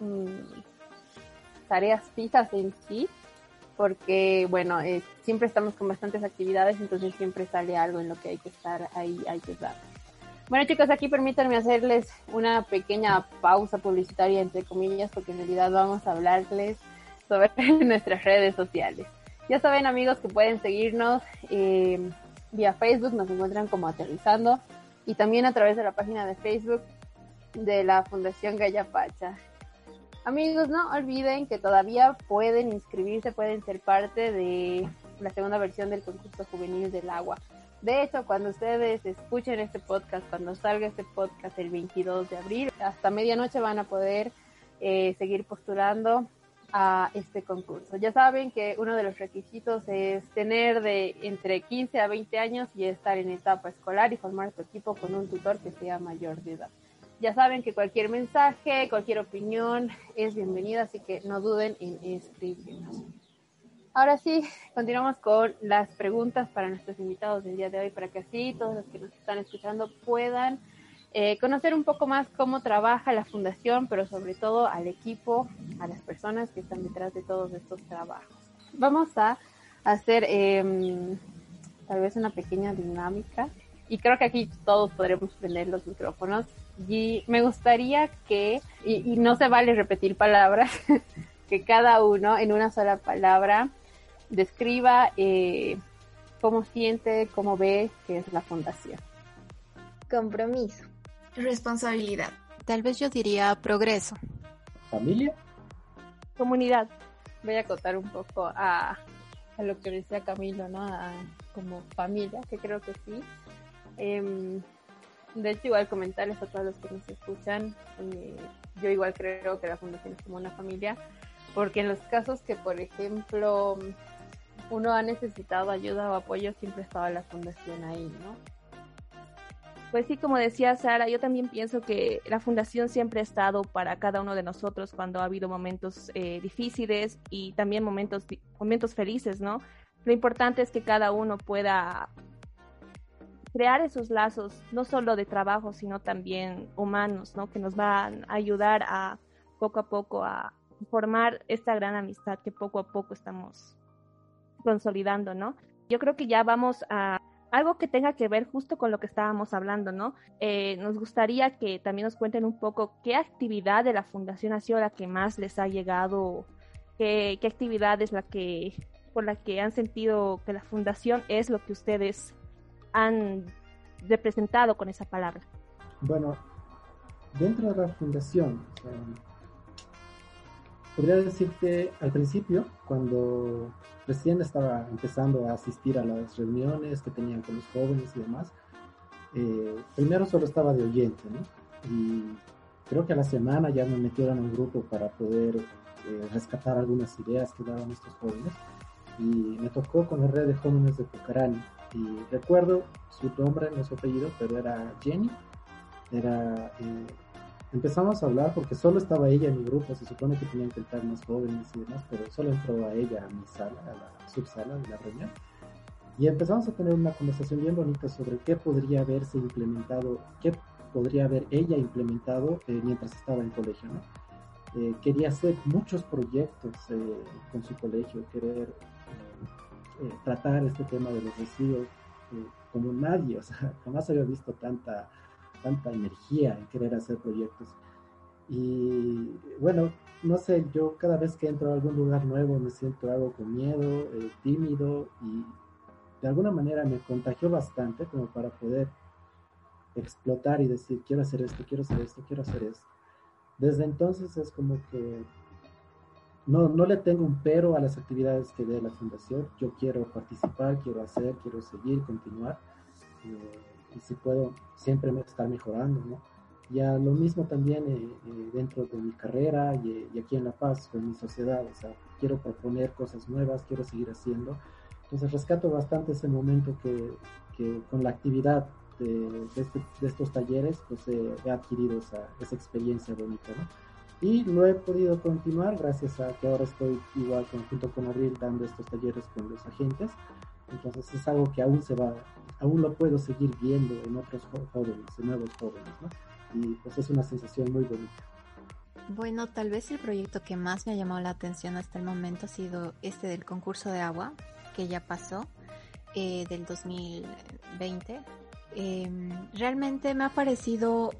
mm, tareas fijas en sí, porque bueno, eh, siempre estamos con bastantes actividades, entonces siempre sale algo en lo que hay que estar ahí, hay que dar. Bueno chicos, aquí permítanme hacerles una pequeña pausa publicitaria entre comillas, porque en realidad vamos a hablarles sobre nuestras redes sociales. Ya saben amigos que pueden seguirnos eh, vía Facebook, nos encuentran como aterrizando y también a través de la página de Facebook de la Fundación Pacha. Amigos, no olviden que todavía pueden inscribirse, pueden ser parte de la segunda versión del concurso juvenil del agua. De hecho, cuando ustedes escuchen este podcast, cuando salga este podcast el 22 de abril, hasta medianoche van a poder eh, seguir postulando a este concurso. Ya saben que uno de los requisitos es tener de entre 15 a 20 años y estar en etapa escolar y formar su equipo con un tutor que sea mayor de edad. Ya saben que cualquier mensaje, cualquier opinión es bienvenida, así que no duden en escribirnos. Ahora sí, continuamos con las preguntas para nuestros invitados del día de hoy, para que así todos los que nos están escuchando puedan eh, conocer un poco más cómo trabaja la fundación, pero sobre todo al equipo, a las personas que están detrás de todos estos trabajos. Vamos a hacer em, tal vez una pequeña dinámica y creo que aquí todos podremos prender los micrófonos y me gustaría que, y, no se vale repetir palabras, que cada uno en una sola palabra describa eh, cómo siente, cómo ve que es la fundación. Compromiso. Responsabilidad. Tal vez yo diría progreso. Familia. Comunidad. Voy a acotar un poco a, lo que decía Camilo, ¿no? como familia, que creo que sí. Em, de hecho, igual comentarles a todos los que nos escuchan, eh, yo igual creo que la fundación es como una familia, porque en los casos que, por ejemplo, uno ha necesitado ayuda o apoyo, siempre estaba la fundación ahí, ¿no? Pues sí, como decía Sara, yo también pienso que la fundación siempre ha estado para cada uno de nosotros cuando ha habido momentos eh, difíciles y también momentos, momentos felices, ¿no? Lo importante es que cada uno pueda crear esos lazos, no solo de trabajo, sino también humanos, ¿no? Que nos van a ayudar a poco a poco a formar esta gran amistad que poco a poco estamos consolidando, ¿no? Yo creo que ya vamos a algo que tenga que ver justo con lo que estábamos hablando, ¿no? Eh, nos gustaría que también nos cuenten un poco qué actividad de la fundación ha sido la que más les ha llegado, qué, qué actividad es la que por la que han sentido que la fundación es lo que ustedes han representado con esa palabra? Bueno, dentro de la fundación, podría decirte al principio, cuando recién estaba empezando a asistir a las reuniones que tenían con los jóvenes y demás, eh, primero solo estaba de oyente, ¿no? Y creo que a la semana ya me metieron en un grupo para poder eh, rescatar algunas ideas que daban estos jóvenes. Y me tocó con la red de jóvenes de Pucarani y recuerdo su nombre, no su apellido, pero era Jenny. Era, eh, empezamos a hablar porque solo estaba ella en mi grupo, se supone que tenían que entrar más jóvenes y demás, pero solo entró a ella a mi sala, a la subsala de la reunión. Y empezamos a tener una conversación bien bonita sobre qué podría haberse implementado, qué podría haber ella implementado eh, mientras estaba en colegio, ¿no? Eh, quería hacer muchos proyectos con su colegio, querer eh, tratar este tema de los residuos eh, como nadie, o sea, jamás había visto tanta, tanta energía en querer hacer proyectos. Y bueno, no sé, yo cada vez que entro a algún lugar nuevo me siento algo con miedo, eh, tímido y de alguna manera me contagió bastante como para poder explotar y decir, quiero hacer esto, quiero hacer esto, quiero hacer esto. Desde entonces es como que no, no le tengo un pero a las actividades que dé la fundación. Yo quiero participar, quiero hacer, quiero seguir, continuar. Eh, y si puedo, siempre estar mejorando, ¿no? Ya lo mismo también eh, eh, dentro de mi carrera y, aquí en La Paz, con mi sociedad. O sea, quiero proponer cosas nuevas, quiero seguir haciendo. Entonces rescato bastante ese momento que, que con la actividad de, este, de, estos talleres, pues he adquirido esa, esa experiencia bonita, ¿no? Y lo he podido continuar gracias a que ahora estoy igual junto con Abril dando estos talleres con los agentes. Entonces es algo que aún se va, aún lo puedo seguir viendo en otros jóvenes, en nuevos jóvenes, ¿no? Y pues es una sensación muy bonita. Bueno, tal vez el proyecto que más me ha llamado la atención hasta el momento ha sido este del concurso de agua, que ya pasó, eh, del 2020. Em, realmente me ha parecido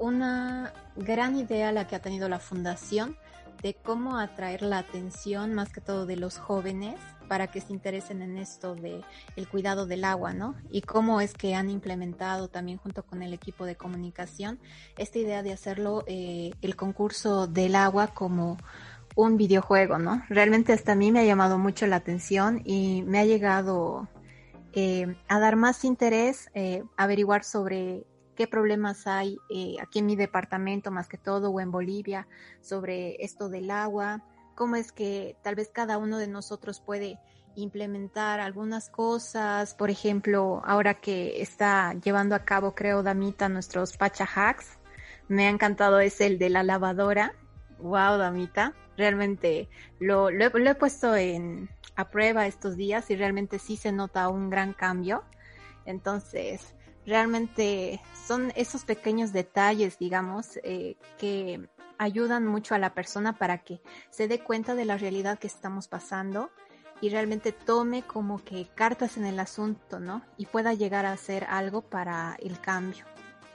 una gran idea la que ha tenido la fundación de cómo atraer la atención más que todo de los jóvenes para que se interesen en esto de el cuidado del agua, ¿no? Y cómo es que han implementado también junto con el equipo de comunicación esta idea de hacerlo eh, el concurso del agua como un videojuego, ¿no? Realmente hasta a mí me ha llamado mucho la atención y me ha llegado eh, a dar más interés, eh, averiguar sobre qué problemas hay eh, aquí en mi departamento más que todo o en Bolivia sobre esto del agua, cómo es que tal vez cada uno de nosotros puede implementar algunas cosas, por ejemplo, ahora que está llevando a cabo, creo, Damita, nuestros Pacha Hacks, me ha encantado es el de la lavadora. Wow, Damita, realmente lo, lo, he puesto en, a prueba estos días y realmente sí se nota un gran cambio. Entonces, realmente son esos pequeños detalles, digamos, eh, que ayudan mucho a la persona para que se dé cuenta de la realidad que estamos pasando y realmente tome como que cartas en el asunto, ¿no? Y pueda llegar a hacer algo para el cambio.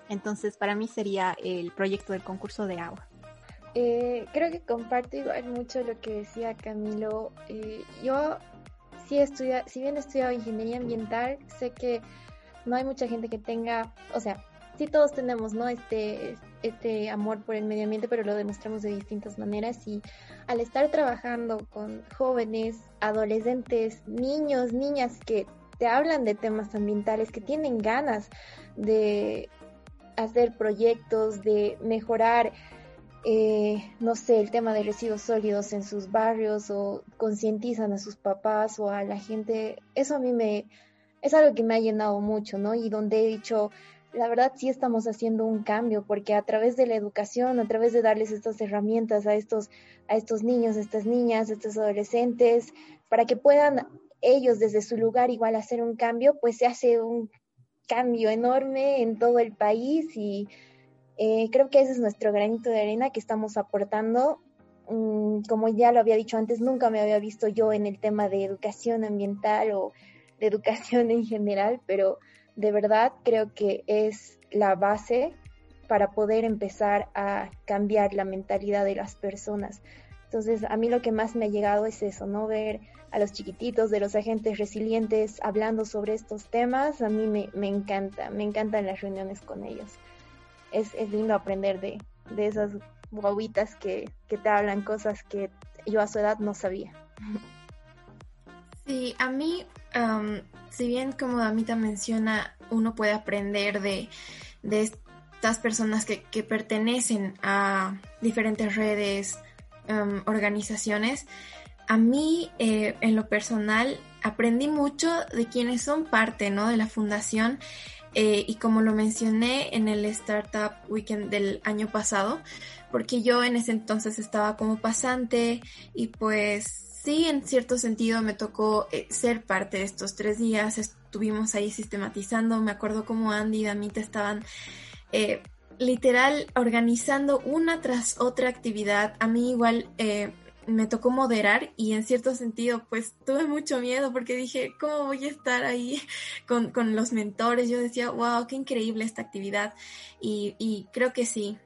Entonces, para mí sería el proyecto del concurso de agua. Eh, creo que comparto igual mucho lo que decía Camilo. Eh, yo sí estudia, si bien he estudiado ingeniería ambiental, sé que no hay mucha gente que tenga, o sea, sí todos tenemos, ¿no? Este, este amor por el medio ambiente, pero lo demostramos de distintas maneras y al estar trabajando con jóvenes, adolescentes, niños, niñas que te hablan de temas ambientales, que tienen ganas de hacer proyectos, de mejorar, eh, no sé, el tema de residuos sólidos en sus barrios o concientizan a sus papás o a la gente, eso a mí me, es algo que me ha llenado mucho, ¿no? Y donde he dicho, la verdad sí estamos haciendo un cambio, porque a través de la educación, a través de darles estas herramientas a estos, a estos niños, a estas niñas, a estos adolescentes, para que puedan ellos desde su lugar igual hacer un cambio, pues se hace un cambio enorme en todo el país y eh, creo que ese es nuestro granito de arena que estamos aportando. Mm, como ya lo había dicho antes, nunca me había visto yo en el tema de educación ambiental o de educación en general, pero de verdad creo que es la base para poder empezar a cambiar la mentalidad de las personas. Entonces, a mí lo que más me ha llegado es eso, ¿no? Ver a los chiquititos de los agentes resilientes hablando sobre estos temas, a mí me, me encanta, me encantan las reuniones con ellos. Es, es lindo aprender de, de esas guaguitas que, que te hablan cosas que yo a su edad no sabía. Sí, a mí, si bien como Damita menciona, uno puede aprender de, estas personas que, pertenecen a diferentes redes, organizaciones, a mí eh, en lo personal aprendí mucho de quienes son parte ¿no? de la fundación eh, y como lo mencioné en el Startup Weekend del año pasado, porque yo en ese entonces estaba como pasante y pues sí, en cierto sentido me tocó eh, ser parte de estos tres días. Estuvimos ahí sistematizando. Me acuerdo como Andy y Damita estaban eh, literal organizando una tras otra actividad. A mí igual eh, me tocó moderar y en cierto sentido pues tuve mucho miedo porque dije, ¿cómo voy a estar ahí con, con los mentores? Yo decía, wow, qué increíble esta actividad. Y, y creo que sí,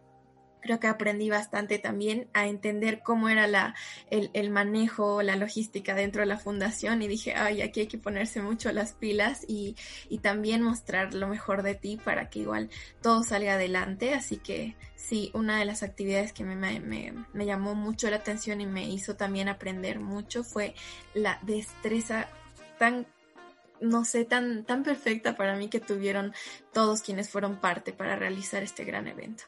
creo que aprendí bastante también a entender cómo era la, el, el, manejo, la logística dentro de la fundación y dije, ay, aquí hay que ponerse mucho las pilas y, y también mostrar lo mejor de ti para que igual todo salga adelante. Así que sí, una de las actividades que me, me, me llamó mucho la atención y me hizo también aprender mucho fue la destreza tan no sé, tan, tan perfecta para mí que tuvieron todos quienes fueron parte para realizar este gran evento.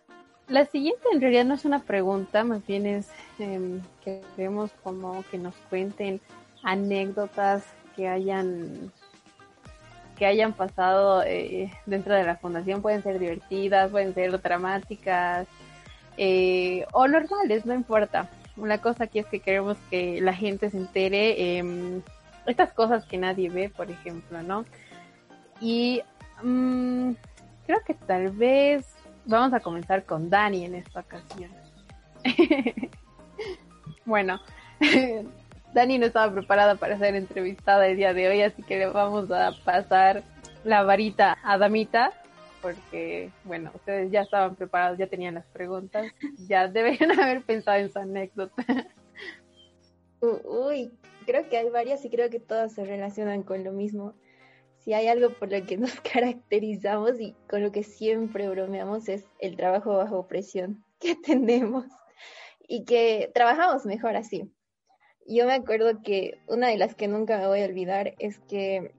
La siguiente en realidad no es una pregunta, más bien es em, que queremos como que nos cuenten anécdotas que hayan que hayan pasado eh, dentro de la fundación pueden ser divertidas, pueden ser dramáticas eh, o normales, no importa. La cosa aquí es que queremos que la gente se entere eh, estas cosas que nadie ve, por ejemplo, ¿no? Y mm, creo que tal vez vamos a comenzar con Dani en esta ocasión. bueno, Dani no estaba preparada para ser entrevistada el día de hoy, así que le vamos a pasar la varita a Damita, porque, bueno, ustedes ya estaban preparados, ya tenían las preguntas, ya deberían haber pensado en su anécdota. Uy, creo que hay varias y creo que todas se relacionan con lo mismo. Si hay algo por lo que nos caracterizamos y con lo que siempre bromeamos es el trabajo bajo presión que tenemos y que trabajamos mejor así. Yo me acuerdo que una de las que nunca me voy a olvidar es que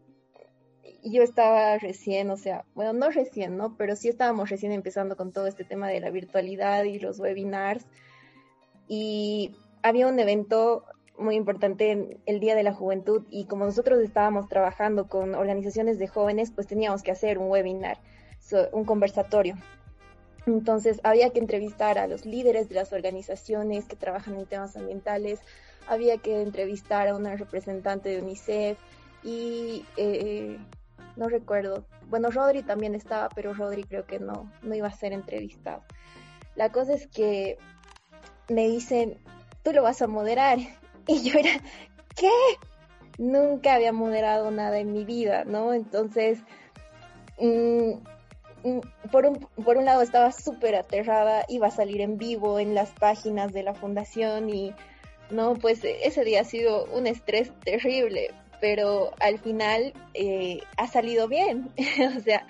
yo estaba recién, o sea, bueno, no recién, ¿no? Pero sí estábamos recién empezando con todo este tema de la virtualidad y los webinars. Y había un evento muy importante el Día de la Juventud y como nosotros estábamos trabajando con organizaciones de jóvenes, pues teníamos que hacer un webinar, un conversatorio. Entonces había que entrevistar a los líderes de las organizaciones que trabajan en temas ambientales, había que entrevistar a una representante de UNICEF y eh, no recuerdo, bueno, Rodri también estaba, pero Rodri creo que no, no iba a ser entrevistado. La cosa es que me dicen, tú lo vas a moderar. Y yo era, ¿qué? Nunca había moderado nada en mi vida, ¿no? Entonces, mm, mm, por, un, por un lado estaba súper aterrada, iba a salir en vivo en las páginas de la fundación y no, pues e, ese día ha sido un estrés terrible, pero al final eh, ha salido bien. o sea,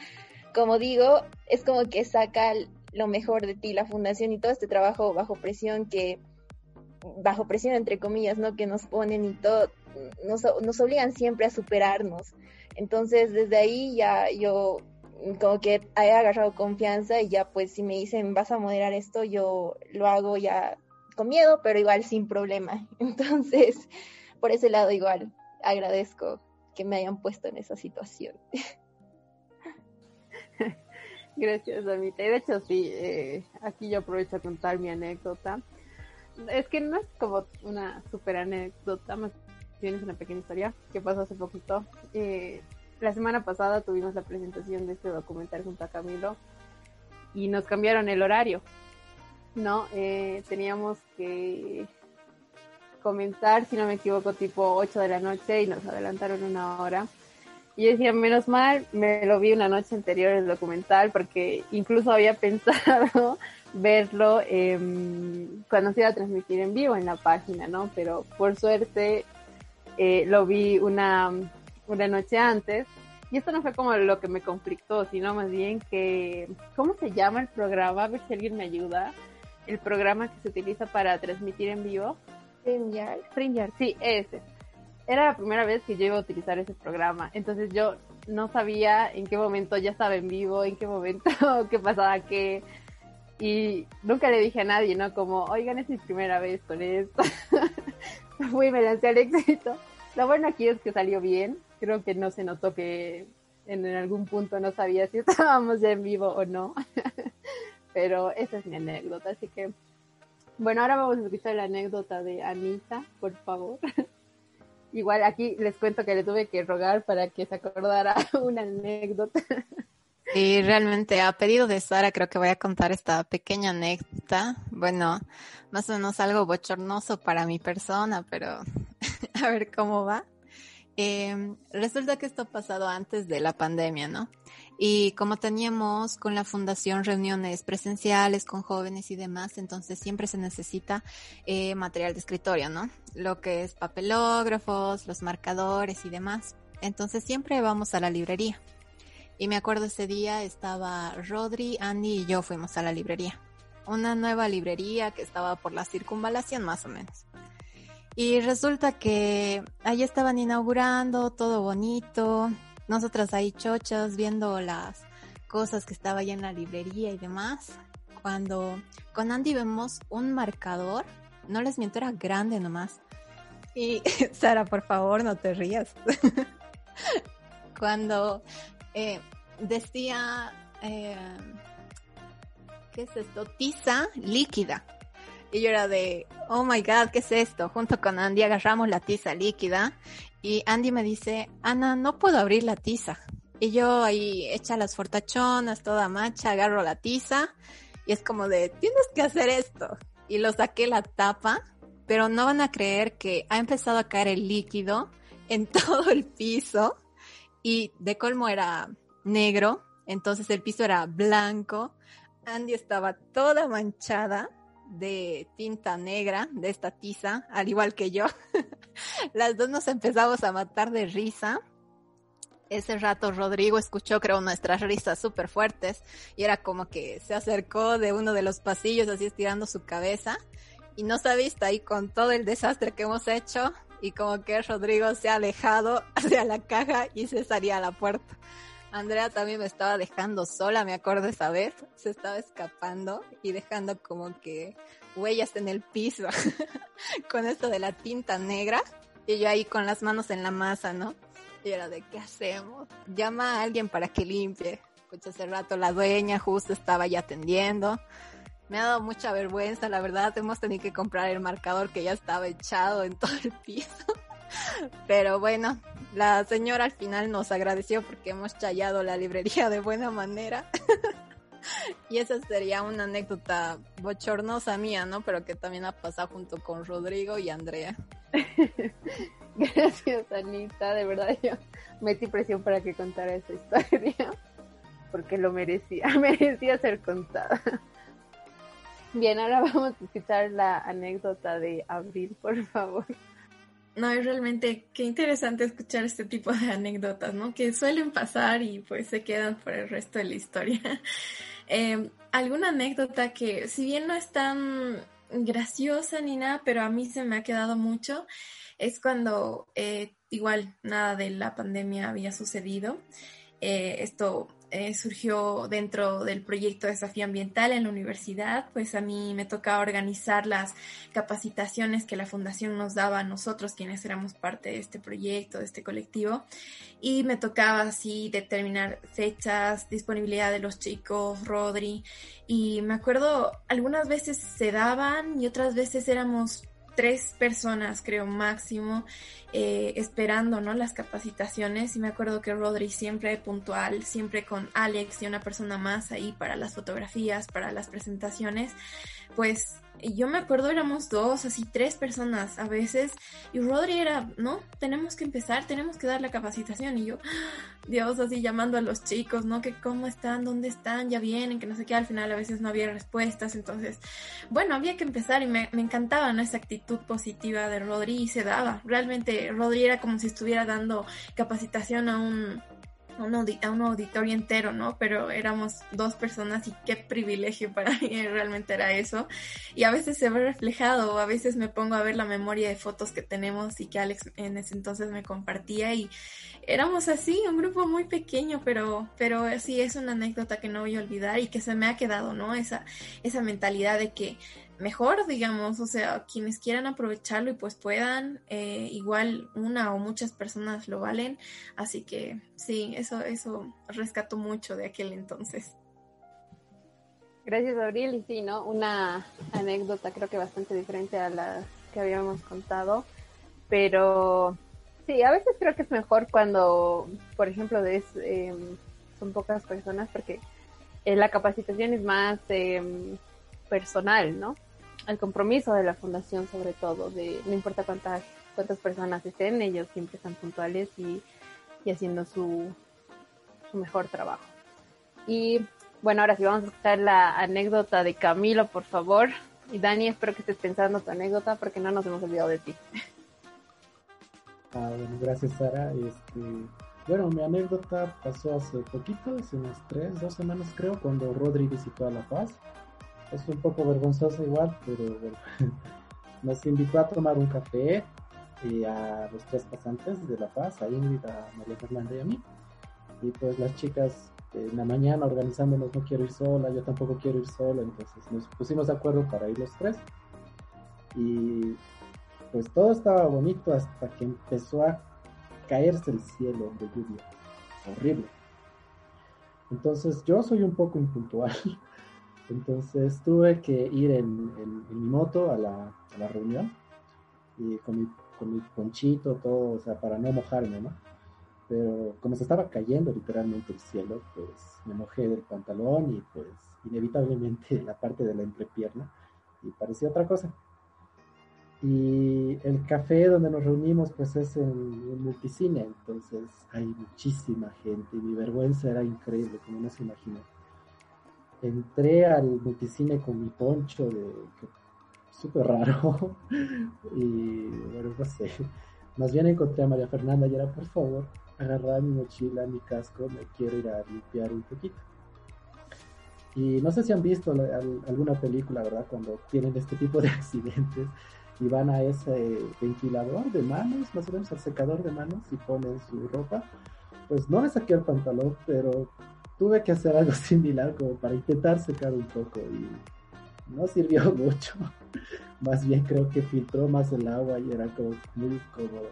como digo, es como que saca lo mejor de ti la fundación y todo este trabajo bajo presión que, bajo presión entre comillas, ¿no? Que nos ponen y todo, nos, nos obligan siempre a superarnos. Entonces, desde ahí ya yo como que he agarrado confianza y ya pues si me dicen vas a moderar esto, yo lo hago ya con miedo, pero igual sin problema. Entonces, por ese lado igual agradezco que me hayan puesto en esa situación. Gracias, Amita. Y de hecho, sí, eh, aquí yo aprovecho a contar mi anécdota. Es que no es como una super anécdota, más bien es una pequeña historia que pasó hace poquito. Eh, la semana pasada tuvimos la presentación de este documental junto a Camilo y nos cambiaron el horario. ¿no? Eh, teníamos que comenzar, si no me equivoco, tipo 8 de la noche y nos adelantaron una hora. Y decía, menos mal, me lo vi una noche anterior el documental porque incluso había pensado verlo cuando se iba a transmitir en vivo en la página, ¿no? Pero por suerte eh, lo vi una, una noche antes. Y esto no fue como lo que me conflictó, sino más bien que, ¿cómo se llama el programa? A ver si alguien me ayuda el programa que se utiliza para transmitir en vivo. StreamYard. StreamYard, sí, ese. Era la primera vez que yo iba a utilizar ese programa, entonces yo no sabía en qué momento ya estaba en vivo, en qué momento, qué pasaba, qué... Y nunca le dije a nadie, ¿no? Como, oigan, es mi primera vez con esto. Fui, me lancé al éxito. Lo bueno aquí es que salió bien. Creo que no se notó que en algún punto no sabía si estábamos ya en vivo o no. Pero esa es mi anécdota, así que bueno, ahora vamos a escuchar la anécdota de Anita, por favor. Igual aquí les cuento que le tuve que rogar para que se acordara una anécdota. Y realmente a pedido de Sara creo que voy a contar esta pequeña anécdota. Bueno, más o menos algo bochornoso para mi persona, pero a ver cómo va. Eh, resulta que esto ha pasado antes de la pandemia, ¿no? Y como teníamos con la fundación reuniones presenciales con jóvenes y demás, entonces siempre se necesita eh, material de escritorio, ¿no? Lo que es papelógrafos, los marcadores y demás. Entonces siempre vamos a la librería. Y me acuerdo ese día estaba Rodri, Andy y yo fuimos a la librería. Una nueva librería que estaba por la circunvalación más o menos. Y resulta que ahí estaban inaugurando, todo bonito, nosotras ahí chochas viendo las cosas que estaba ahí en la librería y demás, cuando con Andy vemos un marcador, no les miento, era grande nomás. Y Sara, por favor, no te rías. cuando eh, decía, eh, ¿qué es esto? Tiza líquida. Y yo era de, oh my god, ¿qué es esto? Junto con Andy agarramos la tiza líquida y Andy me dice, Ana, no puedo abrir la tiza. Y yo ahí echa las fortachonas, toda macha, agarro la tiza y es como de, tienes que hacer esto. Y lo saqué la tapa, pero no van a creer que ha empezado a caer el líquido en todo el piso y de colmo era negro, entonces el piso era blanco. Andy estaba toda manchada de tinta negra de esta tiza, al igual que yo. Las dos nos empezamos a matar de risa ese rato Rodrigo escuchó, creo, nuestras risas súper fuertes y era como que se acercó de uno de los pasillos así estirando su cabeza y nos ha visto ahí con todo el desastre que hemos hecho y como que Rodrigo se ha alejado hacia la caja y se salía a la puerta. Andrea también me estaba dejando sola, me acuerdo esa vez, se estaba escapando y dejando como que huellas en el piso con esto de la tinta negra y yo ahí con las manos en la masa, ¿no? Y era de, ¿qué hacemos? Llama a alguien para que limpie. Pues hace rato la dueña justo estaba ya atendiendo. Me ha dado mucha vergüenza, la verdad. Hemos tenido que comprar el marcador que ya estaba echado en todo el piso. Pero bueno, la señora al final nos agradeció porque hemos chayado la librería de buena manera. y esa sería una anécdota bochornosa mía, ¿no? Pero que también ha pasado junto con Rodrigo y Andrea. Gracias, Anita. De verdad, yo metí presión para que contara esa historia. Porque lo merecía. Merecía ser contada. Bien, ahora vamos a escuchar la anécdota de Abril, por favor. No, es realmente qué interesante escuchar este tipo de anécdotas, ¿no? Que suelen pasar y pues se quedan por el resto de la historia. Eh, alguna anécdota que, si bien no es tan graciosa ni nada, pero a mí se me ha quedado mucho, es cuando eh, igual nada de la pandemia había sucedido. Eh, esto eh, surgió dentro del proyecto Desafío Ambiental en la universidad, pues a mí me tocaba organizar las capacitaciones que la fundación nos daba a nosotros, quienes éramos parte de este proyecto, de este colectivo, y me tocaba así determinar fechas, disponibilidad de los chicos, Rodri, y me acuerdo algunas veces se daban y otras veces éramos tres personas, creo, máximo, eh, esperando, ¿no? Las capacitaciones. Y me acuerdo que Rodri siempre puntual, siempre con Alex y una persona más ahí para las fotografías, para las presentaciones. Pues yo me acuerdo éramos dos, así tres personas a veces, y Rodri era, no, tenemos que empezar, tenemos que dar la capacitación, y yo, Dios, así llamando a los chicos, ¿no? Que cómo están, dónde están, ya vienen, que no sé qué, al final a veces no había respuestas, entonces, bueno, había que empezar y me, encantaba. Esa actitud positiva de Rodri y se daba, realmente Rodri era como si estuviera dando capacitación a un a un auditorio entero, ¿no? Pero éramos dos personas y qué privilegio para mí realmente era eso. Y a veces se ve reflejado, a veces me pongo a ver la memoria de fotos que tenemos y que Alex en ese entonces me compartía y éramos así, un grupo muy pequeño, pero, pero sí es una anécdota que no voy a olvidar y que se me ha quedado, ¿no? Esa, esa mentalidad de que mejor, digamos, o sea, quienes quieran aprovecharlo y pues puedan, eh, igual una o muchas personas lo valen, así que sí, eso, eso rescato mucho de aquel entonces. Gracias, Abril, y sí, ¿no? Una anécdota creo que bastante diferente a la que habíamos contado, pero sí, a veces creo que es mejor cuando, por ejemplo, es, em, son pocas personas, porque eh, la capacitación es más em, personal, ¿no? El compromiso de la fundación sobre todo, de no importa cuántas cuántas personas estén, ellos siempre están puntuales y, y haciendo su, su mejor trabajo. Y bueno, ahora sí vamos a escuchar la anécdota de Camilo, por favor. Y Dani, espero que estés pensando tu anécdota porque no nos hemos olvidado de ti. Ah, bueno, gracias Sara. Este, bueno, mi anécdota pasó hace poquito, hace unas tres, dos semanas creo, cuando Rodri visitó a La Paz es un poco vergonzoso igual, pero nos invitó a tomar un café y a los tres pasantes de La Paz, a Ingrid, a María Fernanda y a mí. Y pues las chicas en la mañana organizándonos, no quiero ir sola, yo tampoco quiero ir sola, entonces nos pusimos de acuerdo para ir los tres. Y pues todo estaba bonito hasta que empezó a caerse el cielo de lluvia. Horrible. Entonces yo soy un poco impuntual. Entonces tuve que ir en, mi moto a la, reunión y con mi, con ponchito, todo, o sea, para no mojarme, ¿no? pero como se estaba cayendo literalmente el cielo, pues me mojé del pantalón y pues inevitablemente la parte de la entrepierna y parecía otra cosa. Y el café donde nos reunimos pues es en un multicine, entonces hay muchísima gente y mi vergüenza era increíble, como no se imagina. Entré al multicine con mi poncho de súper raro y bueno, no sé. Más bien encontré a María Fernanda y era, por favor, agarrar mi mochila, mi casco, me quiero ir a limpiar un poquito. Y no sé si han visto alguna película, ¿verdad? Cuando tienen este tipo de accidentes y van a ese ventilador de manos, más o menos al secador de manos y ponen su ropa. Pues no me saqué el pantalón, pero tuve que hacer algo similar como para intentar secar un poco y no sirvió mucho. Más bien creo que filtró más el agua y era como muy cómodo.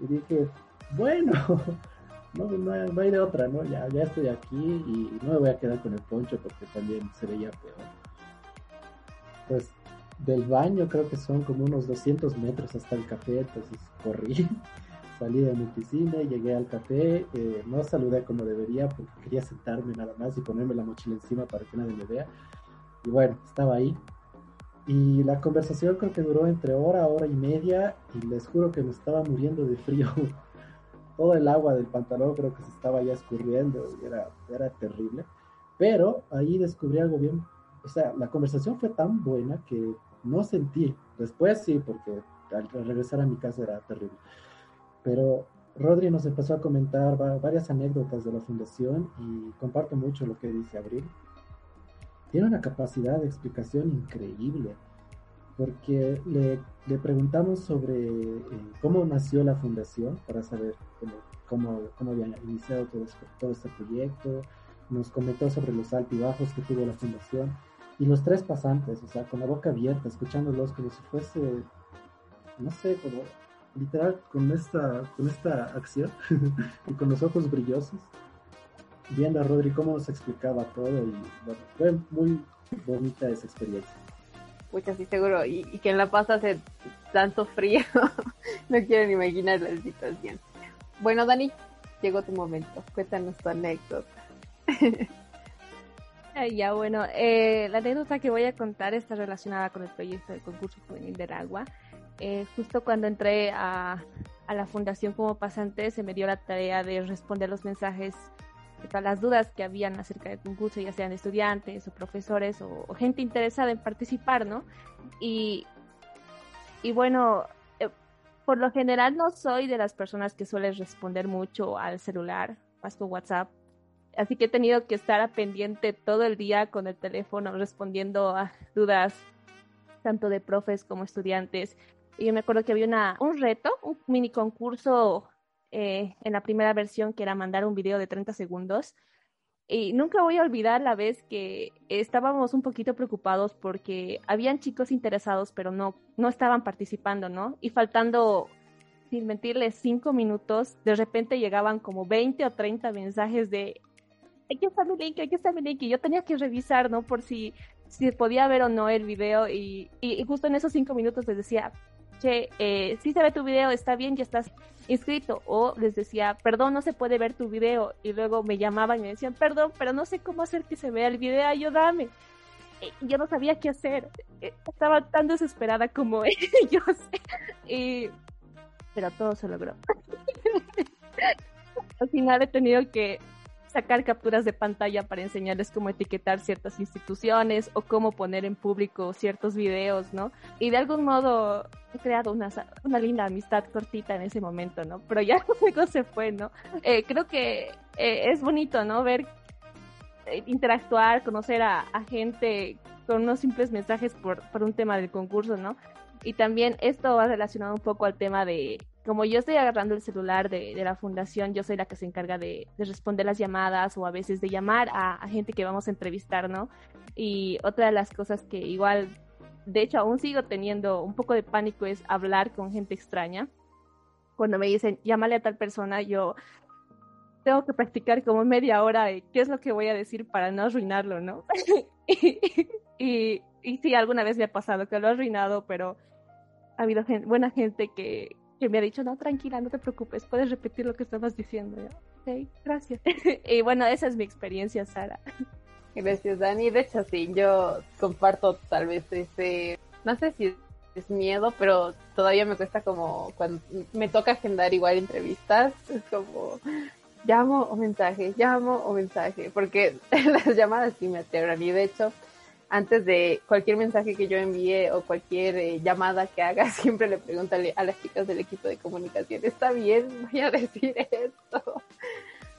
Y dije, bueno, no, no, hay de otra, ¿no? Ya, ya estoy aquí y no me voy a quedar con el poncho porque también se veía peor. Pues del baño creo que son como unos 200 metros hasta el café, entonces corrí, salí de mi piscina, llegué al café, eh, no saludé como debería porque quería sentarme nada más y ponerme la mochila encima para que nadie me vea. Y bueno, estaba ahí. Y la conversación creo que duró entre hora, hora y media y les juro que me estaba muriendo de frío todo el agua del pantalón creo que se estaba ya escurriendo y era, era terrible. Pero ahí descubrí algo bien, o sea, la conversación fue tan buena que no sentí, después sí, porque al regresar a mi casa era terrible. Pero Rodri nos empezó a comentar varias anécdotas de la fundación y comparto mucho lo que dice Abril. Tiene una capacidad de explicación increíble, porque le le preguntamos sobre eh, cómo nació la fundación, para saber cómo, cómo, había iniciado todo este, todo este proyecto, nos comentó sobre los altibajos que tuvo la fundación y los tres pasantes, o sea, con la boca abierta, escuchándolos como si fuese, no sé, como literal con esta, con esta acción y con los ojos brillosos, viendo a Rodri cómo nos explicaba todo y bueno, fue muy bonita esa experiencia pucha, sí seguro, y, que en La Paz hace tanto frío, no quiero imaginar la situación. Bueno, Dani, llegó tu momento, cuéntanos tu anécdota. ya, bueno, eh, la anécdota que voy a contar está relacionada con el proyecto del concurso juvenil del agua. Eh, justo cuando entré a, la fundación como pasante, se me dio la tarea de responder los mensajes todas las dudas que habían acerca del concurso, ya sean estudiantes o profesores o, gente interesada en participar, ¿no? Y, y bueno, eh, por lo general no soy de las personas que suelen responder mucho al celular, más con WhatsApp. Así que he tenido que estar a pendiente todo el día con el teléfono respondiendo a dudas tanto de profes como estudiantes. Y yo me acuerdo que había una, un reto, un mini concurso eh, en la primera versión, que era mandar un video de 30 segundos. Y nunca voy a olvidar la vez que estábamos un poquito preocupados porque habían chicos interesados, pero no, no estaban participando, ¿no? Y faltando, sin mentirles, cinco minutos, de repente llegaban como 20 o 30 mensajes de aquí está mi link, aquí está mi link, y yo tenía que revisar, ¿no? Por si, si podía ver o no el video, y, y, justo en esos cinco minutos les decía, che, eh, si se ve tu video, está bien, ya estás inscrito. O les decía, perdón, no se puede ver tu video. Y luego me llamaban y me decían, perdón, pero no sé cómo hacer que se vea el video, ayúdame. Yo no sabía qué hacer. E, estaba tan desesperada como ellos. Y... Pero todo se logró. Al final he tenido que sacar capturas de pantalla para enseñarles cómo etiquetar ciertas instituciones o cómo poner en público ciertos videos, ¿no? Y de algún modo he creado una, una linda amistad cortita en ese momento, ¿no? Pero ya luego se fue, ¿no? Eh, creo que eh, es bonito, ¿no? Ver, eh, interactuar, conocer a, a, gente con unos simples mensajes por, por un tema del concurso, ¿no? Y también esto va relacionado un poco al tema de como yo estoy agarrando el celular de, la fundación, yo soy la que se encarga de, responder las llamadas o a veces de llamar a, gente que vamos a entrevistar, ¿no? Y otra de las cosas que igual, de hecho, aún sigo teniendo un poco de pánico es hablar con gente extraña. Cuando me dicen, llámale a tal persona, yo tengo que practicar como media hora de qué es lo que voy a decir para no arruinarlo, ¿no? y, y, sí, alguna vez me ha pasado que lo he arruinado, pero ha habido buena gente que, que me ha dicho, no, tranquila, no te preocupes, puedes repetir lo que estabas diciendo. ok, gracias. y bueno, esa es mi experiencia, Sara. Gracias, Dani. De hecho, sí, yo comparto tal vez ese, no sé si es miedo, pero todavía me cuesta como cuando me toca agendar igual entrevistas, es como llamo o mensaje, llamo o mensaje, porque las llamadas sí me aterran y de hecho antes de cualquier mensaje que yo envíe o cualquier eh, llamada que haga, siempre le pregunto a las chicas del equipo de comunicación, ¿está bien? Voy a decir esto.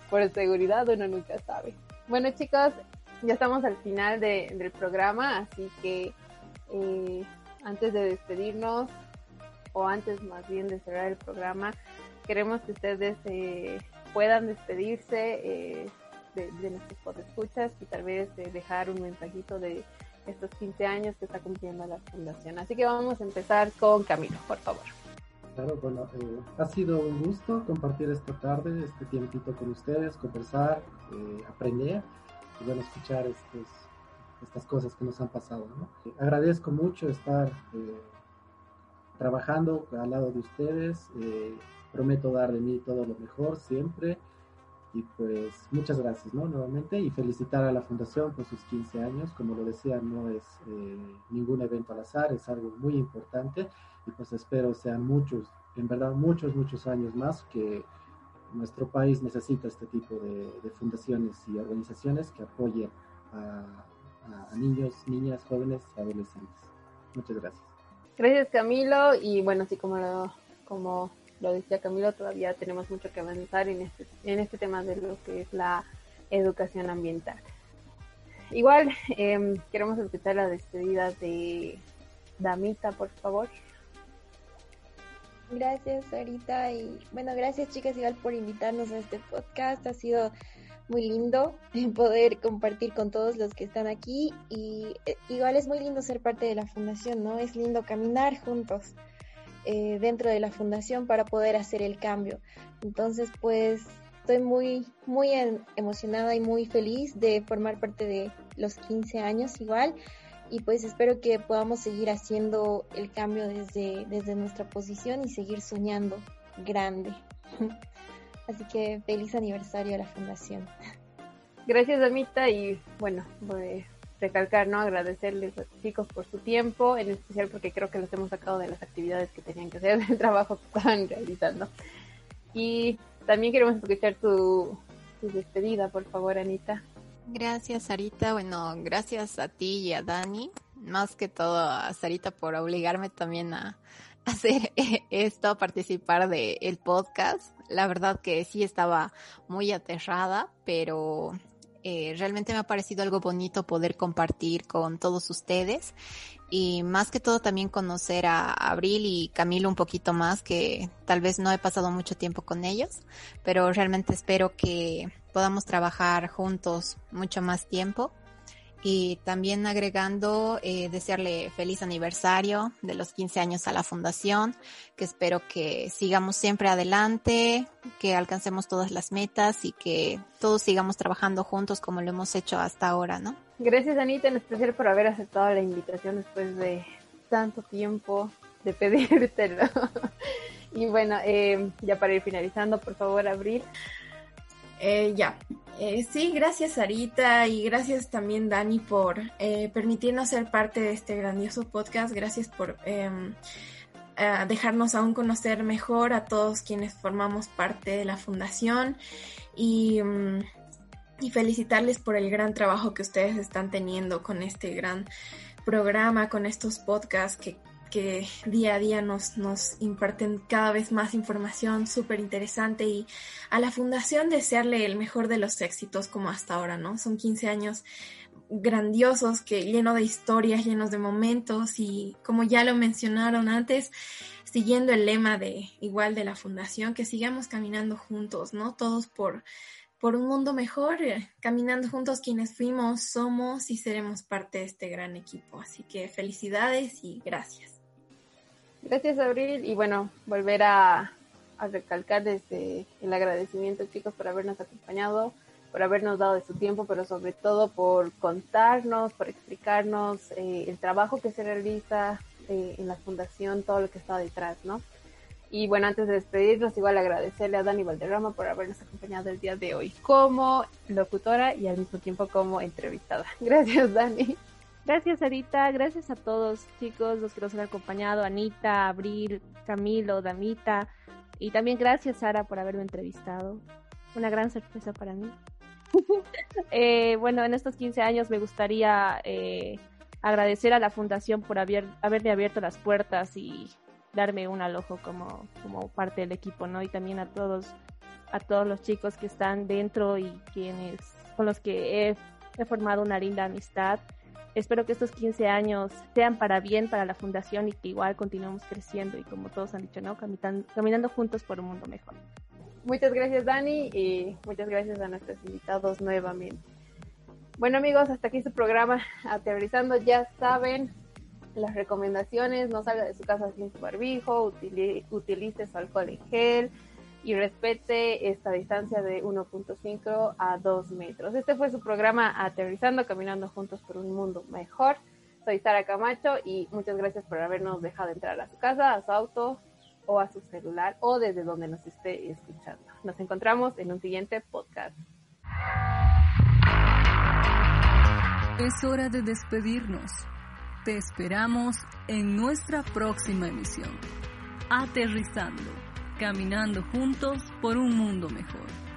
Por seguridad uno nunca sabe. Bueno chicos, ya estamos al final del programa, así que eh, antes de despedirnos, o antes más bien de cerrar el programa, queremos que ustedes eh, puedan despedirse de, de nuestros escuchas y tal vez dejar un mensajito de estos 15 años que está cumpliendo la fundación. Así que vamos a empezar con Camilo, por favor. Claro, bueno, eh, ha sido un gusto compartir esta tarde, este tiempito con ustedes, conversar, eh, aprender y bueno, escuchar estas cosas que nos han pasado. ¿no? agradezco mucho estar eh, trabajando al lado de ustedes, prometo dar de mí todo lo mejor siempre y pues muchas gracias, ¿no? Nuevamente y felicitar a la Fundación por sus 15 años. Como lo decía, no es eh, ningún evento al azar, es algo muy importante y pues espero sean muchos, en verdad muchos, muchos años más que nuestro país necesita este tipo de, fundaciones y organizaciones que apoyen a, niños, niñas, jóvenes y adolescentes. Muchas gracias. Gracias Camilo y bueno, así como lo, como lo decía Camilo, todavía tenemos mucho que avanzar en este, en este tema de lo que es la educación ambiental. Igual, em, queremos escuchar la despedida de Damita, por favor. Gracias, Sarita. Y bueno, gracias, chicas, igual por invitarnos a este podcast. Ha sido muy lindo poder compartir con todos los que están aquí. Y eh, igual es muy lindo ser parte de la fundación, ¿no? Es lindo caminar juntos. Eh, dentro de la fundación para poder hacer el cambio. Entonces, pues estoy muy, muy emocionada y muy feliz de formar parte de los 15 años igual y pues espero que podamos seguir haciendo el cambio desde, desde nuestra posición y seguir soñando grande. Así que feliz aniversario a la fundación. Gracias, Amita, y bueno, pues recalcar, ¿no? Agradecerles a los chicos por su tiempo, en especial porque creo que los hemos sacado de las actividades que tenían que hacer, del trabajo que estaban realizando. Y también queremos escuchar tu, despedida, por favor, Anita. Gracias, Sarita. Bueno, gracias a ti y a Dani. Más que todo a Sarita por obligarme también a hacer esto, a participar del el podcast. La verdad que sí estaba muy aterrada, pero eh, realmente me ha parecido algo bonito poder compartir con todos ustedes y más que todo también conocer a Abril y Camilo un poquito más, que tal vez no he pasado mucho tiempo con ellos, pero realmente espero que podamos trabajar juntos mucho más tiempo y también agregando eh, desearle feliz aniversario de los 15 años a la fundación, que espero que sigamos siempre adelante, que alcancemos todas las metas y que todos sigamos trabajando juntos como lo hemos hecho hasta ahora, ¿no? Gracias Anita, en especial por haber aceptado la invitación después de tanto tiempo de pedírtelo. y bueno, eh, ya para ir finalizando, por favor, Abril. Eh, ya, eh, sí, gracias Sarita y gracias también Dani por eh, permitirnos ser parte de este grandioso podcast. Gracias por em, dejarnos aún conocer mejor a todos quienes formamos parte de la fundación y, mm, y felicitarles por el gran trabajo que ustedes están teniendo con este gran programa, con estos podcasts que que día a día nos, nos imparten cada vez más información súper interesante y a la fundación desearle el mejor de los éxitos como hasta ahora, ¿no? Son 15 años grandiosos, que lleno de historias, llenos de momentos y como ya lo mencionaron antes, siguiendo el lema de igual de la fundación, que sigamos caminando juntos, ¿no? Todos por, por un mundo mejor, caminando juntos quienes fuimos, somos y seremos parte de este gran equipo. Así que felicidades y gracias. Gracias, Abril. Y bueno, volver a, a recalcar desde el agradecimiento, chicos, por habernos acompañado, por habernos dado de su tiempo, pero sobre todo por contarnos, por explicarnos eh, el trabajo que se realiza eh, en la fundación, todo lo que está detrás, ¿no? Y bueno, antes de despedirnos, igual agradecerle a Dani Valderrama por habernos acompañado el día de hoy como locutora y al mismo tiempo como entrevistada. Gracias, Dani. Gracias, Arita. Gracias a todos, chicos, los que nos han acompañado. Anita, Abril, Camilo, Damita. Y también gracias, Sara, por haberme entrevistado. Una gran sorpresa para mí. eh, bueno, en estos 15 años me gustaría eh, agradecer a la Fundación por haber, haberme abierto las puertas y darme un alojo como, como parte del equipo, ¿no? Y también a todos, a todos los chicos que están dentro y quienes, con los que he, he formado una linda amistad. Espero que estos 15 años sean para bien para la fundación y que igual continuemos creciendo y como todos han dicho, ¿no? Caminando, caminando juntos por un mundo mejor. Muchas gracias Dani y muchas gracias a nuestros invitados nuevamente. Bueno amigos, hasta aquí su programa Aterrizando. Ya saben, las recomendaciones, no salga de su casa sin su barbijo, utilice, utilice su alcohol en gel y respete esta distancia de 1.5 a 2 metros. Este fue su programa Aterrizando, caminando juntos por un mundo mejor. Soy Sara Camacho y muchas gracias por habernos dejado entrar a su casa, a su auto o a su celular o desde donde nos esté escuchando. Nos encontramos en un siguiente podcast. Es hora de despedirnos. Te esperamos en nuestra próxima emisión. Aterrizando, caminando juntos por un mundo mejor.